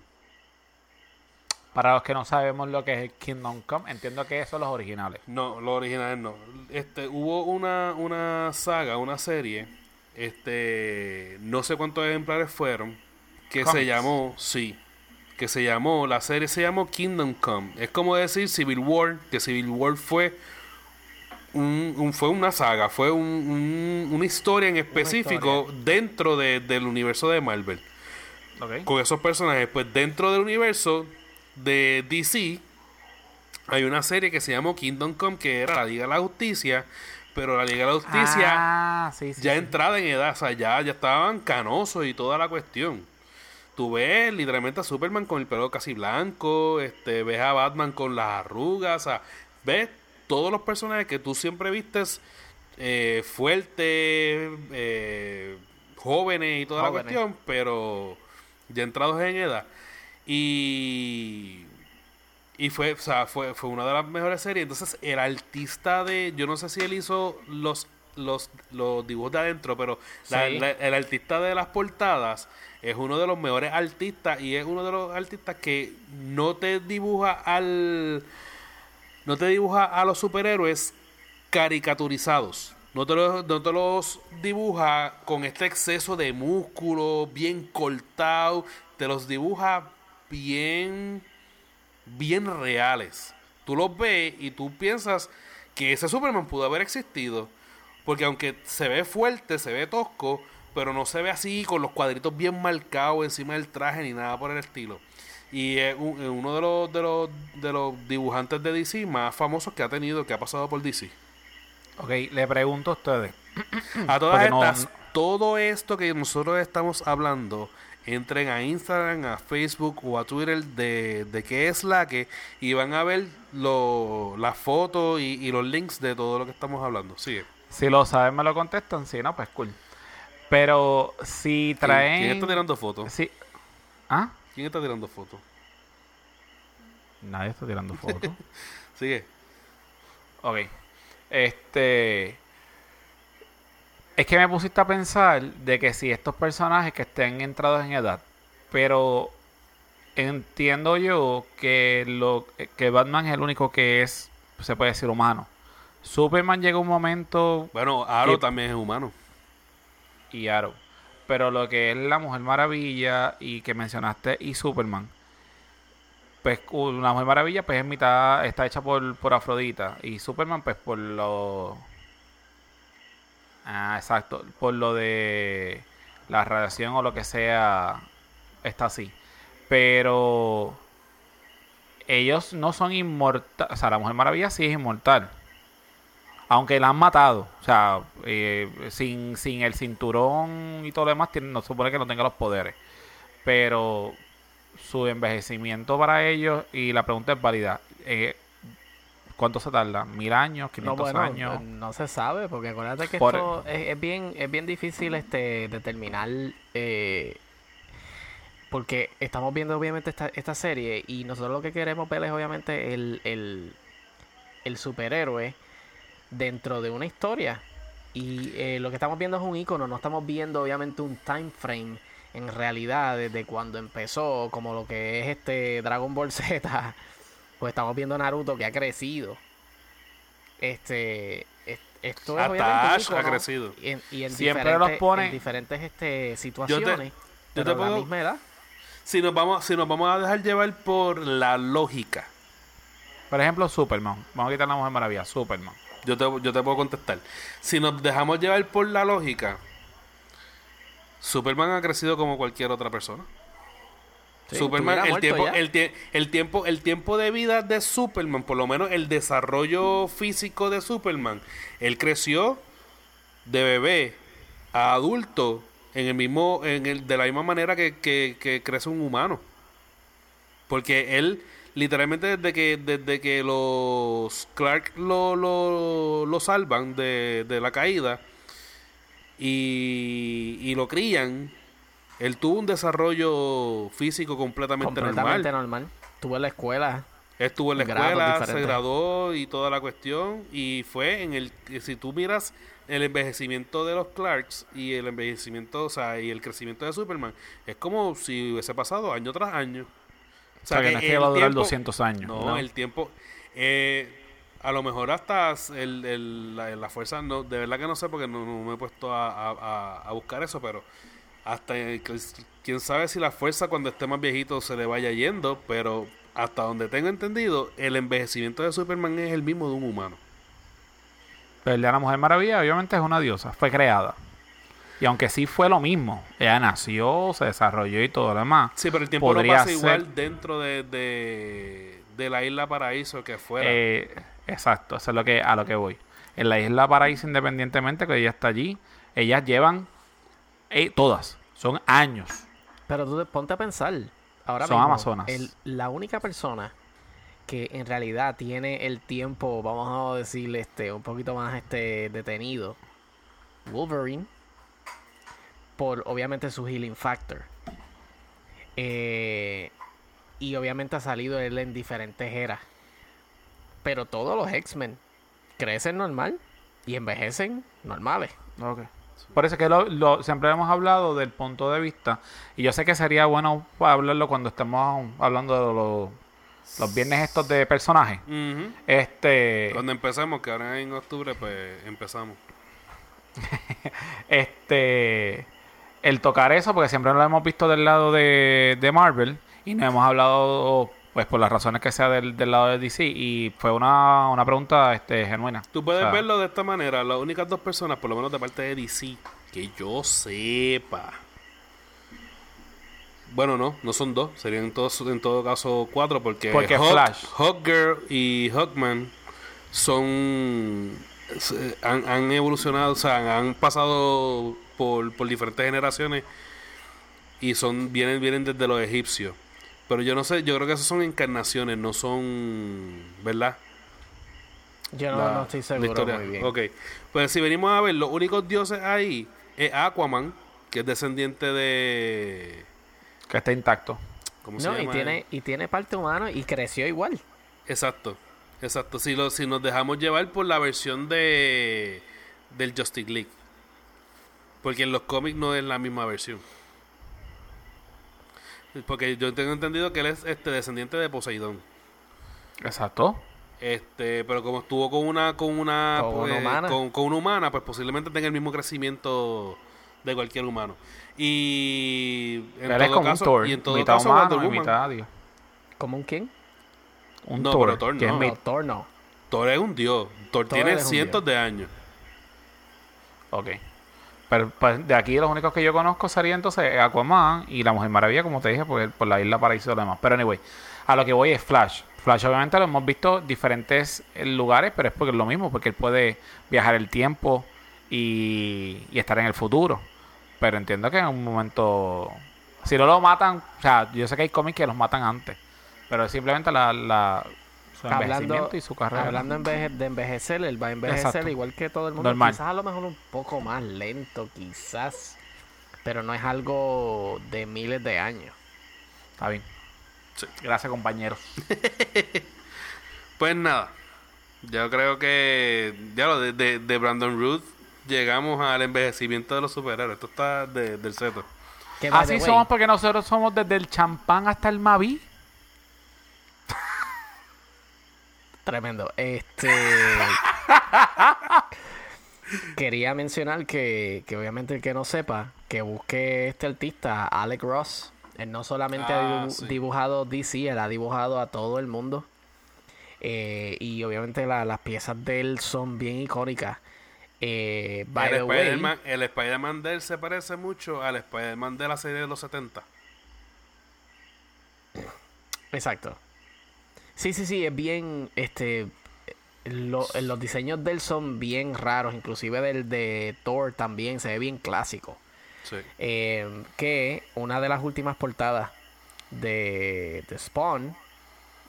Para los que no sabemos lo que es el Kingdom Come, entiendo que esos son los originales. No, los originales no. Este, hubo una, una saga, una serie, este, no sé cuántos ejemplares fueron, que se llamó, sí, que se llamó, la serie se llamó Kingdom Come. Es como decir Civil War, que Civil War fue un, un- fue una saga, fue un- un- una historia en específico dentro de- del universo de Marvel. Con esos personajes, pues dentro del universo de DC hay una serie que se llamó Kingdom Come, que era la Liga de la Justicia, pero la Liga de la Justicia Ah, sí, sí. ya sí. entrada en edad, o sea, ya, ya estaban canosos y toda la cuestión. Tú ves literalmente a Superman con el pelo casi blanco, este, ves a Batman con las arrugas, o sea, ves todos los personajes que tú siempre vistes eh, fuertes, eh, jóvenes y toda Jóvenes. la cuestión, pero ya entrados en edad. Y. Y fue, o sea, fue, fue una de las mejores series. Entonces, el artista de. Yo no sé si él hizo los, los, los dibujos de adentro, pero la- Sí. la- el artista de las portadas es uno de los mejores artistas y es uno de los artistas que no te dibuja al. No te dibuja a los superhéroes caricaturizados. No te, los, no te los dibuja con este exceso de músculo, bien cortado. Te los dibuja bien, bien reales. Tú los ves y tú piensas que ese Superman pudo haber existido. Porque aunque se ve fuerte, se ve tosco, pero no se ve así con los cuadritos bien marcados encima del traje ni nada por el estilo. Y es un- es uno de los, de, los, de los dibujantes de DC más famosos que ha tenido, que ha pasado por DC. Ok, le pregunto a ustedes. A todas Porque no- estas, todo esto que nosotros estamos hablando, entren a Instagram, a Facebook o a Twitter de, de qué es la que y van a ver lo, las fotos y, y los links de todo lo que estamos hablando. Sigue. Si lo saben, me lo contestan. Si no, pues cool. Pero si ¿Quién- traen. ¿Quién está tirando fotos? Sí. ¿Ah? ¿Quién está tirando fotos? Nadie está tirando fotos. Sigue. ok. Este. Es que me pusiste a pensar de que si estos personajes que estén entrados en edad, pero entiendo yo que lo que Batman es el único que es, se puede decir, humano. Superman llega un momento Bueno, Aro Y- también es humano. y Arrow. Pero lo que es la Mujer Maravilla y que mencionaste y Superman, pues u- la Mujer Maravilla pues es mitad, está hecha por, por Afrodita y Superman pues por lo... Ah, exacto, por lo de la radiación o lo que sea, está así. Pero ellos no son inmortales, o sea, la Mujer Maravilla sí es inmortal. Aunque la han matado. O sea, eh, sin, sin el cinturón y todo lo demás, tiene- no supone que no tenga los poderes. Pero su envejecimiento para ellos, y la pregunta es válida. eh, ¿Cuánto se tarda? ¿Mil años? No, ¿500 bueno, años? no se sabe, porque acuérdate que Por- esto es, es bien, es bien difícil este determinar eh, porque estamos viendo obviamente esta, esta serie y nosotros lo que queremos ver es obviamente el, el, el superhéroe dentro de una historia. Y eh, lo que estamos viendo es un icono, no estamos viendo obviamente un time frame en realidad desde cuando empezó, como lo que es este Dragon Ball Z. Pues estamos viendo Naruto que ha crecido. Este, es- esto es Hasta Ash ha crecido. y en, y en Siempre diferentes, los pone- en diferentes este, situaciones, yo pero te la misma edad. Si nos vamos, si nos vamos a dejar llevar por la lógica, Por ejemplo, Superman. Vamos a quitar la Mujer Maravilla. Superman. yo te, yo te puedo contestar. Si nos dejamos llevar por la lógica, Superman ha crecido como cualquier otra persona. Sí, Superman, el tiempo, el, tie- el tiempo, el tiempo de vida de Superman, por lo menos el desarrollo físico de Superman, él creció de bebé a adulto en el mismo, en el, de la misma manera que, que- que crece un humano. Porque él, literalmente desde que, desde que los Clark lo, lo, lo salvan de, de la caída y, y lo crían, él tuvo un desarrollo físico completamente, completamente normal. normal. Estuvo en la escuela. Estuvo en la escuela, se graduó y toda la cuestión. Y fue en el. Si tú miras el envejecimiento de los Clarks y el envejecimiento, o sea, y el crecimiento de Superman, es como si hubiese pasado año tras año. O sea, que no es que va a durar 200 años. No, ¿no? el tiempo. eh, a lo mejor hasta el, el- la, la fuerza, no, de verdad que no sé porque no, no me he puesto a, a- buscar eso, pero hasta el- quién sabe si la fuerza cuando esté más viejito se le vaya yendo, pero hasta donde tengo entendido, el envejecimiento de Superman es el mismo de un humano. Pero el de la Mujer Maravilla, obviamente, es una diosa. Fue creada. Y aunque sí fue lo mismo, ella nació, se desarrolló y todo lo demás. Sí, pero el tiempo no pasa ser- igual dentro de, de, de la isla Paraíso que fuera. Eh, exacto, eso es lo que, a lo que voy. En la isla Paraíso, independientemente que ella está allí, ellas llevan eh, todas, son años. Pero tú te- ponte a pensar. Ahora Son mismo, amazonas. el- la única persona que en realidad tiene el tiempo, vamos a decir, este, un poquito más este detenido, Wolverine, por obviamente su healing factor. Eh, y obviamente ha salido él en diferentes eras. Pero todos los X-Men crecen normal y envejecen normales. Ok. Por eso es que lo, lo- siempre hemos hablado del punto de vista. Y yo sé que sería bueno hablarlo cuando estemos hablando de los, los viernes estos de personajes. Ujú. Este. Cuando empecemos, que ahora en octubre, pues empezamos. este el tocar eso porque siempre lo hemos visto del lado de, de Marvel y no hemos hablado pues por las razones que sea del, del lado de DC y fue una, una pregunta este genuina Tú puedes O sea, verlo de esta manera. Las únicas dos personas, por lo menos de parte de DC, que yo sepa. Bueno, no, no son dos. Serían todos, en todo caso cuatro porque, Porque Hawk- Flash. Hawkgirl y Hawkman son... Han, han evolucionado, o sea, han pasado por, por diferentes generaciones y son vienen vienen desde los egipcios. Pero yo no sé, yo creo que esas son encarnaciones, no son, ¿verdad? Yo no, la- no estoy seguro muy bien. Ok. Pues si venimos a ver, los únicos dioses ahí es Aquaman, que es descendiente de. que esté intacto ¿Cómo se No, y llama? tiene, y tiene parte humana y creció igual. Exacto. Exacto. Si, lo, si nos dejamos llevar por la versión de del Justice League. Porque en los cómics no es la misma versión. Porque yo tengo entendido que él es este descendiente de Poseidón. exacto Este, pero como estuvo con una con una Con una pues, humana. con, con una humana, pues posiblemente tenga el mismo crecimiento de cualquier humano. Y en él es todo como caso, un Thor y en todo mitad caso humano y mitad Dios ¿Como un quién? un No, Thor, pero Thor no. mi- Thor no. Thor es un dios. Thor, Thor tiene cientos dios. de años. ok pues, de aquí los únicos que yo conozco sería entonces Aquaman y la Mujer Maravilla como te dije por, por la isla paraíso y lo demás. Pero anyway a lo que voy es Flash. Flash obviamente lo hemos visto en diferentes eh, lugares pero es porque es lo mismo porque él puede viajar el tiempo y, y estar en el futuro. Pero entiendo que en un momento si no lo matan o sea yo sé que hay cómics que los matan antes pero simplemente la, la su Hablando, y su carrera hablando enveje- de envejecer, él va a envejecer Exacto. igual que todo el mundo. Normal. Quizás a lo mejor un poco más lento, quizás. Pero no es algo de miles de años. está bien Sí. gracias compañeros Pues nada. Yo creo que ya lo de, de, de Brandon Ruth llegamos al envejecimiento de los superhéroes. Esto está de- del seto. Así somos porque nosotros somos desde el champán hasta el Mavi. Tremendo. Este. Quería mencionar que, que obviamente el que no sepa, que busque este artista, Alec Ross. Él no solamente ha Ah, dibu- sí. dibujado DC, él ha dibujado a todo el mundo. Eh, y obviamente la- las piezas de él son bien icónicas. Eh, by Spider-Man, el Spider-Man de él se parece mucho al Spider-Man de la serie de los 70. Exacto. Sí, sí, sí, es bien, este, lo- los diseños de él son bien raros, inclusive del de Thor también se ve bien clásico. Sí. Eh, que una de las últimas portadas de, de Spawn,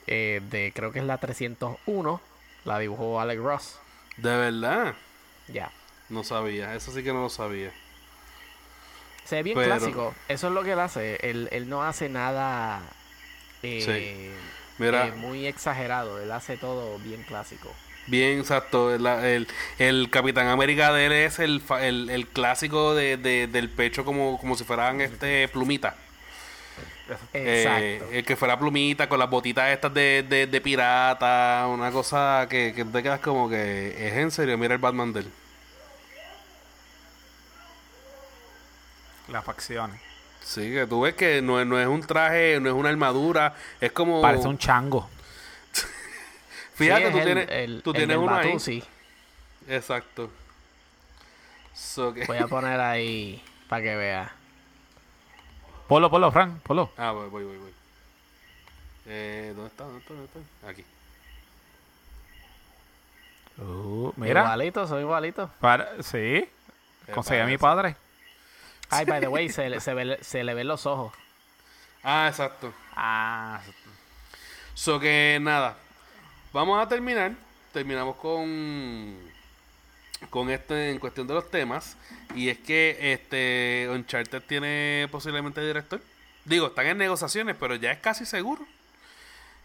eh, de creo que es la 301, la dibujó Alec Ross. De verdad. Ya. No sabía. Eso sí que no lo sabía. Se ve bien Pero- clásico. Eso es lo que él hace. Él, él no hace nada eh, Mira. eh, muy exagerado. Él hace todo bien clásico. Bien, exacto. El, el, el Capitán América de él es el, fa- el, el clásico de, de- del pecho como, como si fueran este plumita. Exacto. Eh, el que fuera plumita con las botitas estas de, de, de pirata. Una cosa que, que te quedas como que es en serio. Mira el Batman de él. Las facciones. Sí, que tú ves que no, es- no es un traje, no es una armadura. Es como. Parece un chango. Fíjate, Sí, tú el- tienes, el- tú tienes del uno ahí. Batusi. Exacto. So que- Voy a poner ahí para que vea. Polo, polo, Frank, polo. Ah, voy, voy, voy. voy. Eh, ¿Dónde está? ¿Dónde está? ¿Dónde está? Aquí. Uh, mira. Igualito, son igualitos. Para, sí. Conseguí a mi padre. Ay, by the way, se, ve- se le ven los ojos. Ah, exacto. Ah, So que nada. Vamos a terminar. Terminamos con con este en cuestión de los temas y es que este Uncharted tiene posiblemente director Digo, están en negociaciones, pero ya es casi seguro.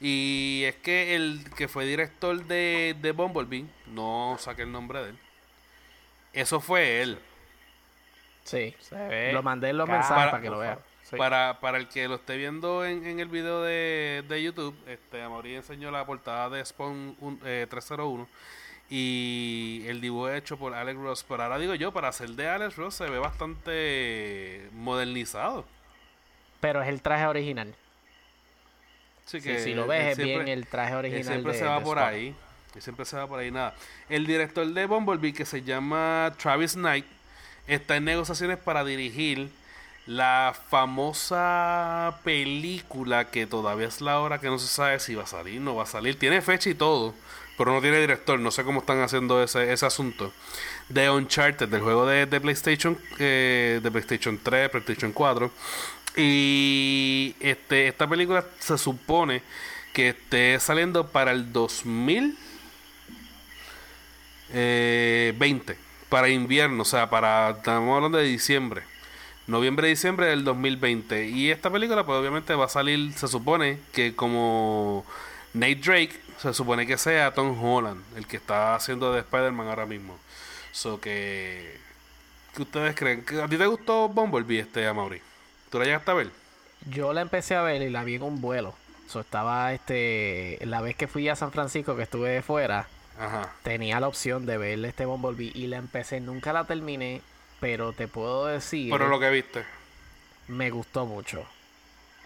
Y es que el que fue director de, de Bumblebee, no saqué el nombre de él. Eso fue él. Sí. Se ve Lo mandé en los mensajes para- para que lo vean. Sí. Para, para el que lo esté viendo en, en el video de, de YouTube, este Amaury enseñó la portada de Spawn un- eh, 301 y el dibujo hecho por Alex Ross. Pero ahora digo yo, para hacer de Alex Ross se ve bastante modernizado. Pero es el traje original. Sí, que si lo ves, es siempre- bien el traje original. siempre de- se va de por Spawn. ahí. Siempre se va por ahí, nada. El director de Bumblebee, que se llama Travis Knight, está en negociaciones para dirigir la famosa película que todavía es la hora que no se sabe si va a salir, no va a salir. Tiene fecha y todo, pero no tiene director. No sé cómo están haciendo ese, ese asunto. De Uncharted, del juego de, de PlayStation, eh, de PlayStation 3, PlayStation 4. Y este, esta película se supone que esté saliendo para el 2000 eh, 20 para invierno, o sea, para estamos hablando de diciembre. Noviembre, diciembre del 2020. Y esta película, pues obviamente va a salir, se supone que como Nate Drake, se supone que sea Tom Holland, el que está haciendo de Spider-Man ahora mismo. So que. ¿Qué ustedes creen? ¿Que ¿A ti te gustó Bumblebee este, Amaury? ¿Tú la llegaste a ver? Yo la empecé a ver y la vi en un vuelo. So, estaba este. La vez que fui a San Francisco, que estuve fuera, Ajá. tenía la opción de ver este Bumblebee y la empecé. Nunca la terminé, pero te puedo decir. Pero lo que viste. Me gustó mucho.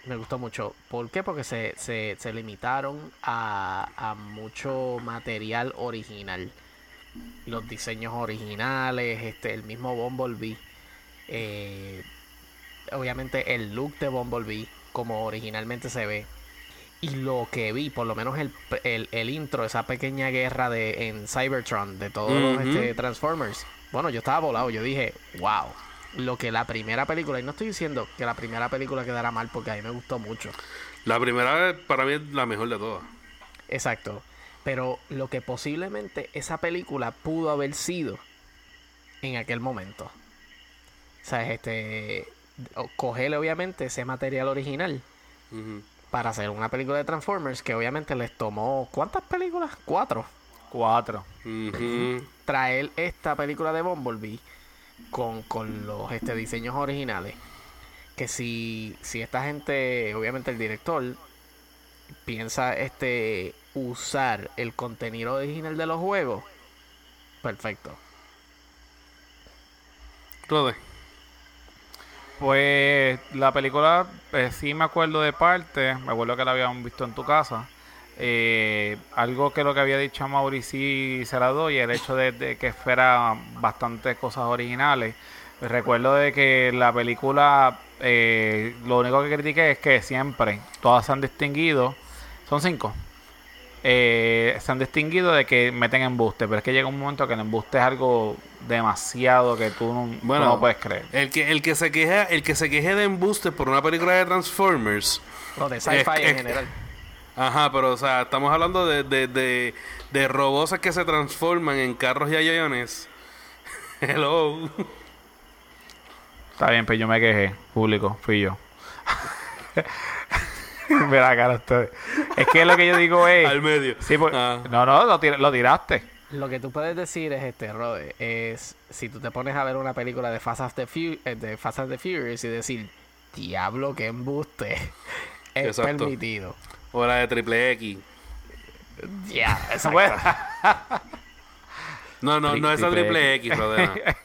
Me gustó mucho. ¿Por qué? Porque se, se, se limitaron a, a mucho material original. Los diseños originales, este, el mismo Bumblebee. eh, obviamente el look de Bumblebee, como originalmente se ve. Y lo que vi, por lo menos el, el, el intro, esa pequeña guerra de en Cybertron de todos los este, Transformers. Bueno, yo estaba volado, yo dije, wow. Lo que la primera película, y no estoy diciendo que la primera película quedará mal porque a mí me gustó mucho. La primera para mí es la mejor de todas. Exacto. Pero lo que posiblemente esa película pudo haber sido en aquel momento. O sea, este. Cogerle obviamente ese material original. Para hacer una película de Transformers que obviamente les tomó. ¿Cuántas películas? Cuatro. Cuatro. Traer esta película de Bumblebee con, con los este, diseños originales. Que si, si esta gente, obviamente el director, piensa este usar el contenido original de los juegos, perfecto. Rode. Pues la película, eh, sí me acuerdo de parte, me acuerdo que la habíamos visto en tu casa. Eh, algo que lo que había dicho Mauri sí se la doy, el hecho de, de que fuera bastantes cosas originales. Recuerdo de que la película, eh, lo único que critiqué es que siempre todas se han distinguido, son cinco, eh, se han distinguido de que meten embuste, pero es que llega un momento que el embuste es algo demasiado que tú no, tú no puedes creer. El que, el que se queje, el que se queje de embuste por una película de Transformers. Lo de sci-fi en es- general. Ajá, pero o sea, estamos hablando de, de, de, de robots que se transforman en carros y aviones. Hello. Está bien, pero yo me quejé, público, fui yo. Mira cara ustedes. Es que lo que yo digo es. Al medio. Sí, pues, Ah. No, no, lo, tir- lo tiraste. Lo que tú puedes decir es este, Rode, es si tú te pones a ver una película de Fast and the, Fu- eh, de Fast and the Furious y decir, diablo, que embuste, es Exacto. permitido. O la de Triple X. Ya, exacto. Bueno, No, no, no esa Triple Triple X, brother.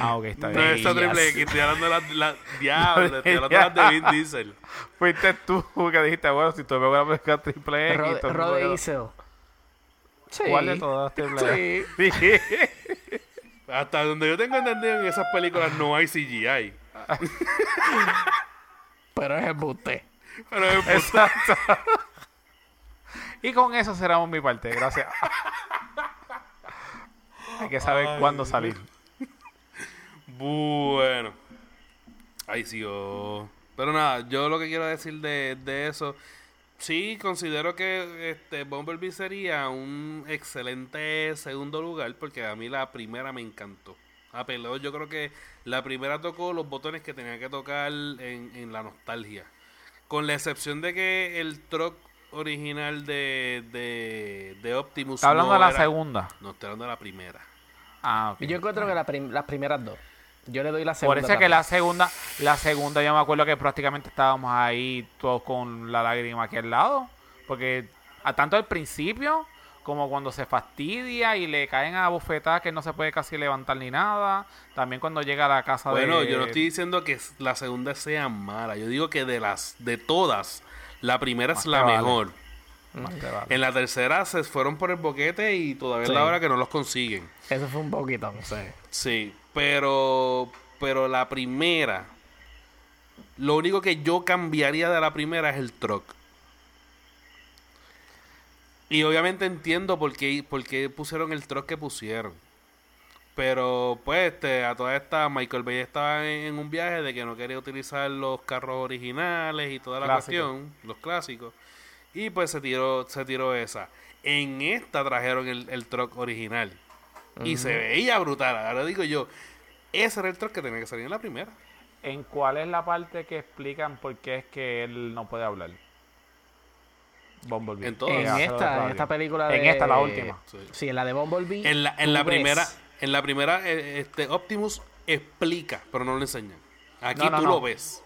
Ah, ok, está No bien. esa Triple Bellas. X, estoy hablando de la, la diablo, estoy hablando de las de Vin Diesel. Fuiste tú que dijiste, bueno, si tú me voy a pescar triple X. Rode, todo el mundo Rode quedó- hizo. Sí. ¿Cuál de todas triple X? Sí. Hasta donde yo tengo entendido en esas películas no hay CGI. Pero es embuste. Pero es Exacto. y con eso cerramos mi parte, gracias. Hay que saber Ay, cuándo salir. Bueno. Ay, sí, oh. Pero nada, yo lo que quiero decir de, de eso, sí considero que este Bumblebee sería un excelente segundo lugar porque a mí la primera me encantó. Apeló, yo creo que la primera tocó los botones que tenía que tocar en, en la nostalgia. Con la excepción de que el truck original de, de, de Optimus. Está hablando no de la era- segunda. No, estoy hablando de la primera. Ah, ok. Yo encuentro que la prim- las primeras dos. Yo le doy la segunda. Por eso es que la segunda, la segunda yo me acuerdo que prácticamente estábamos ahí todos con la lágrima aquí al lado. Porque a tanto al principio como cuando se fastidia y le caen a bofetadas que no se puede casi levantar ni nada. También cuando llega a la casa Bueno, de... yo no estoy diciendo que la segunda sea mala. Yo digo que de las de todas, la primera Más es la vale. mejor. Más te vale. En la tercera se fueron por el boquete y todavía es Sí. la hora que no los consiguen. Eso fue un poquito, no sé. Sí, pero pero la primera lo único que yo cambiaría de la primera es el truck. Y obviamente entiendo por qué, por qué pusieron el truck que pusieron. Pero pues este, a toda esta Michael Bay estaba en, en un viaje de que no quería utilizar los carros originales y toda la cuestión, los clásicos. Y pues se tiró, se tiró esa. En esta trajeron el, el truck original. Y se veía brutal. Ahora digo yo, ese era el truck que tenía que salir en la primera. ¿En cuál es la parte que explican por qué es que él no puede hablar? Bumblebee. En esta, en esta película En esta, la última. Sí. Sí, en la de Bumblebee. En la, en la primera, en la primera, eh, este Optimus explica, pero no lo enseñan. Aquí No, no, tú no. lo ves.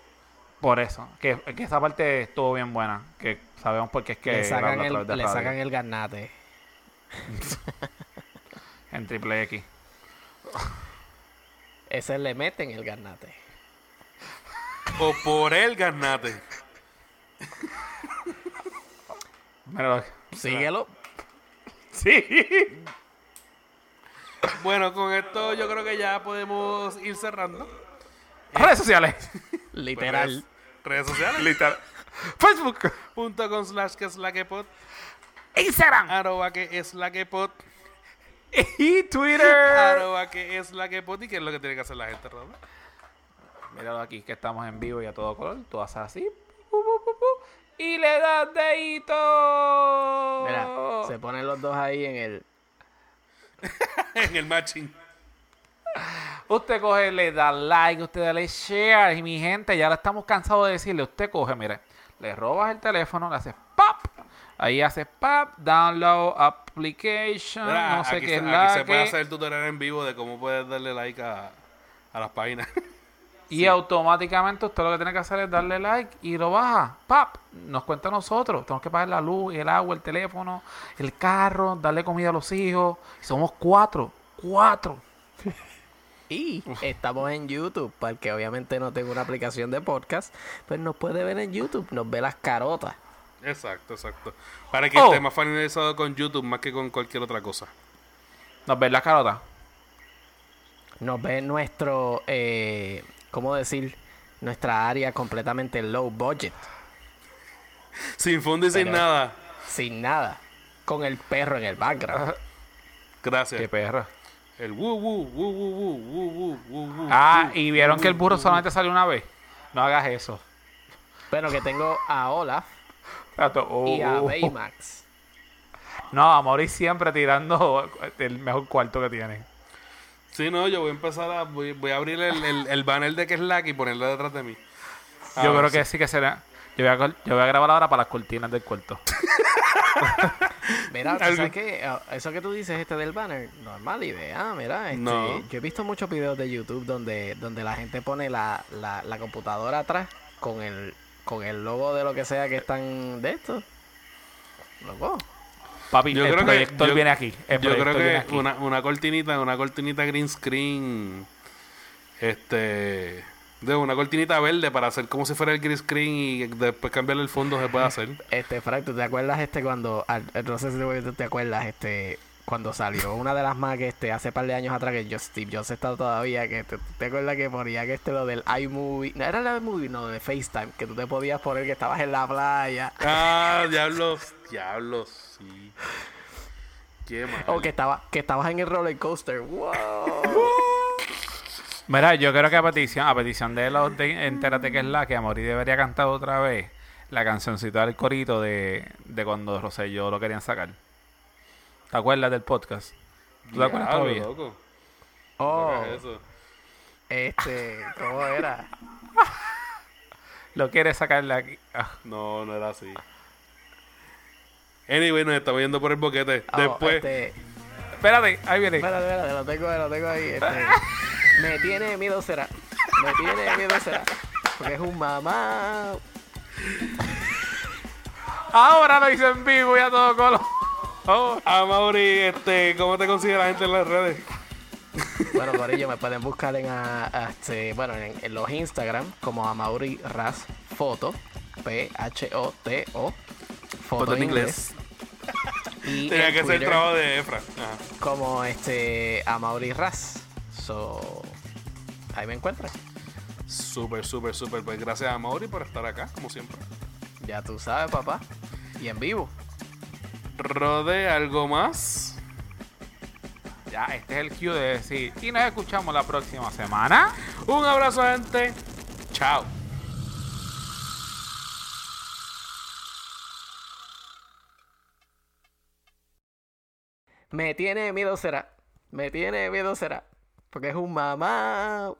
Por eso. Que, que esa parte estuvo bien buena. Que sabemos por qué es que Le sacan, el, le sacan el garnate. En triple X. Ese le meten el garnate. O por el garnate. Míralo. Síguelo. Sí. Bueno, con esto yo creo que ya podemos ir cerrando. Redes sociales. Literal. Redes, redes sociales. Literal. Facebook. Punto con slash que es la que pot. Instagram. Arroba que es la que pot. Y Twitter. Arroba que es la que pot. ¿Y qué es lo que tiene que hacer la gente? Míralo aquí que estamos en vivo y a todo color. Tú haces así. y le das dedito. Mira, se ponen los dos ahí en el... en el matching. Usted coge, le da like, usted dale share. Y mi gente, ya lo estamos cansados de decirle. Usted coge, mire, le robas el teléfono, le haces pop. Ahí hace pop, download application, Mira, no sé aquí qué se, es aquí la se puede hacer el tutorial en vivo de cómo puedes darle like a, a las páginas. Y automáticamente usted lo que tiene que hacer es darle like y lo baja. ¡Pap! Nos cuenta a nosotros. Tenemos que pagar la luz, el agua, el teléfono, el carro, darle comida a los hijos. Y somos cuatro. Cuatro. Y estamos en YouTube, porque obviamente no tengo una aplicación de podcast, pues nos puede ver en YouTube, nos ve las carotas. Exacto, exacto. Para que oh. esté más familiarizado con YouTube más que con cualquier otra cosa. Nos ven las carotas. Nos ven nuestro, eh, ¿cómo decir? Nuestra área completamente low budget. Sin fondo y sin nada. Sin nada. Con el perro en el background. Gracias. Qué perro. El woo woo, woo woo, woo woo, woo woo, Ah, y vieron que el burro solamente salió una vez. No hagas eso. Bueno, que tengo a Olaf oh, y a oh. Baymax. No, a Maurice siempre tirando el mejor cuarto que tiene. Sí, no, yo voy a empezar a. Voy, voy a abrir el, el, el banner de que es Slack y ponerlo detrás de mí. A Yo ver creo si- que sí que será. Yo voy, a, yo voy a grabar ahora para las cortinas del cuarto. Mira, ¿tú Algo- ¿sabes qué? Ah, Eso que tú dices este del banner, normal idea, mira. Este, No. Yo he visto muchos videos de YouTube donde, donde la gente pone la, la, la computadora atrás con el, con el logo de lo que sea que están de esto. Loco. Papi, Yo el creo que- proyector yo- viene aquí. El Yo creo que una, una cortinita, una cortinita green screen, este, de una cortinita verde para hacer como si fuera el green screen y después cambiarle el fondo se puede hacer. Este, Frank, ¿tú te acuerdas este cuando, al- no sé si te acuerdas, este, cuando salió una de las más que este, hace par de años atrás que yo, Steve Jobs está todavía, que te, te acuerdas que ponía que este lo del iMovie, no era el iMovie, no, de FaceTime, que tú te podías poner que estabas en la playa. Ah, diablos, diablos, sí. Qué mal. O que, estaba, que estabas en el roller coaster. ¡Wow! Mira, yo creo que a petición, a petición de los de Entérate que es la que Amori debería cantar otra vez la cancioncita del corito de, de cuando Rosselló lo querían sacar. ¿Te acuerdas del podcast? ¿Tú te acuerdas todavía? loco. Oh, ¿Qué es eso? este, ¿cómo era? Lo quiere sacar de aquí. Ah, No, no era así. Anyway, nos estamos yendo por el boquete. Oh, Después, este, Espérate, ahí viene. espérate, espérate, lo tengo, lo tengo ahí. Este, me tiene miedo será. Me tiene miedo será. Porque es un mamá. Ahora lo hice en vivo y a todo color. Oh, a Mauri, este, ¿cómo te considera la gente en las redes? Bueno, por ello me pueden buscar en, a- a este, bueno, en, en los Instagram como a Mauri Ras Foto. P-H-O-T-O. Foto en inglés. Y Tenía en que ser el trabajo de Efra. Ajá. como este a Mauri Ras. So, ahí me encuentran. Súper, súper, súper. Pues gracias a Mauri por estar acá, como siempre. Ya tú sabes, papá. Y en vivo. Rode, ¿algo más? ya, este es el cue de decir. Y nos escuchamos la próxima semana. Un abrazo, gente. Chao. Me tiene miedo será. Me tiene miedo será. Porque es un mamá.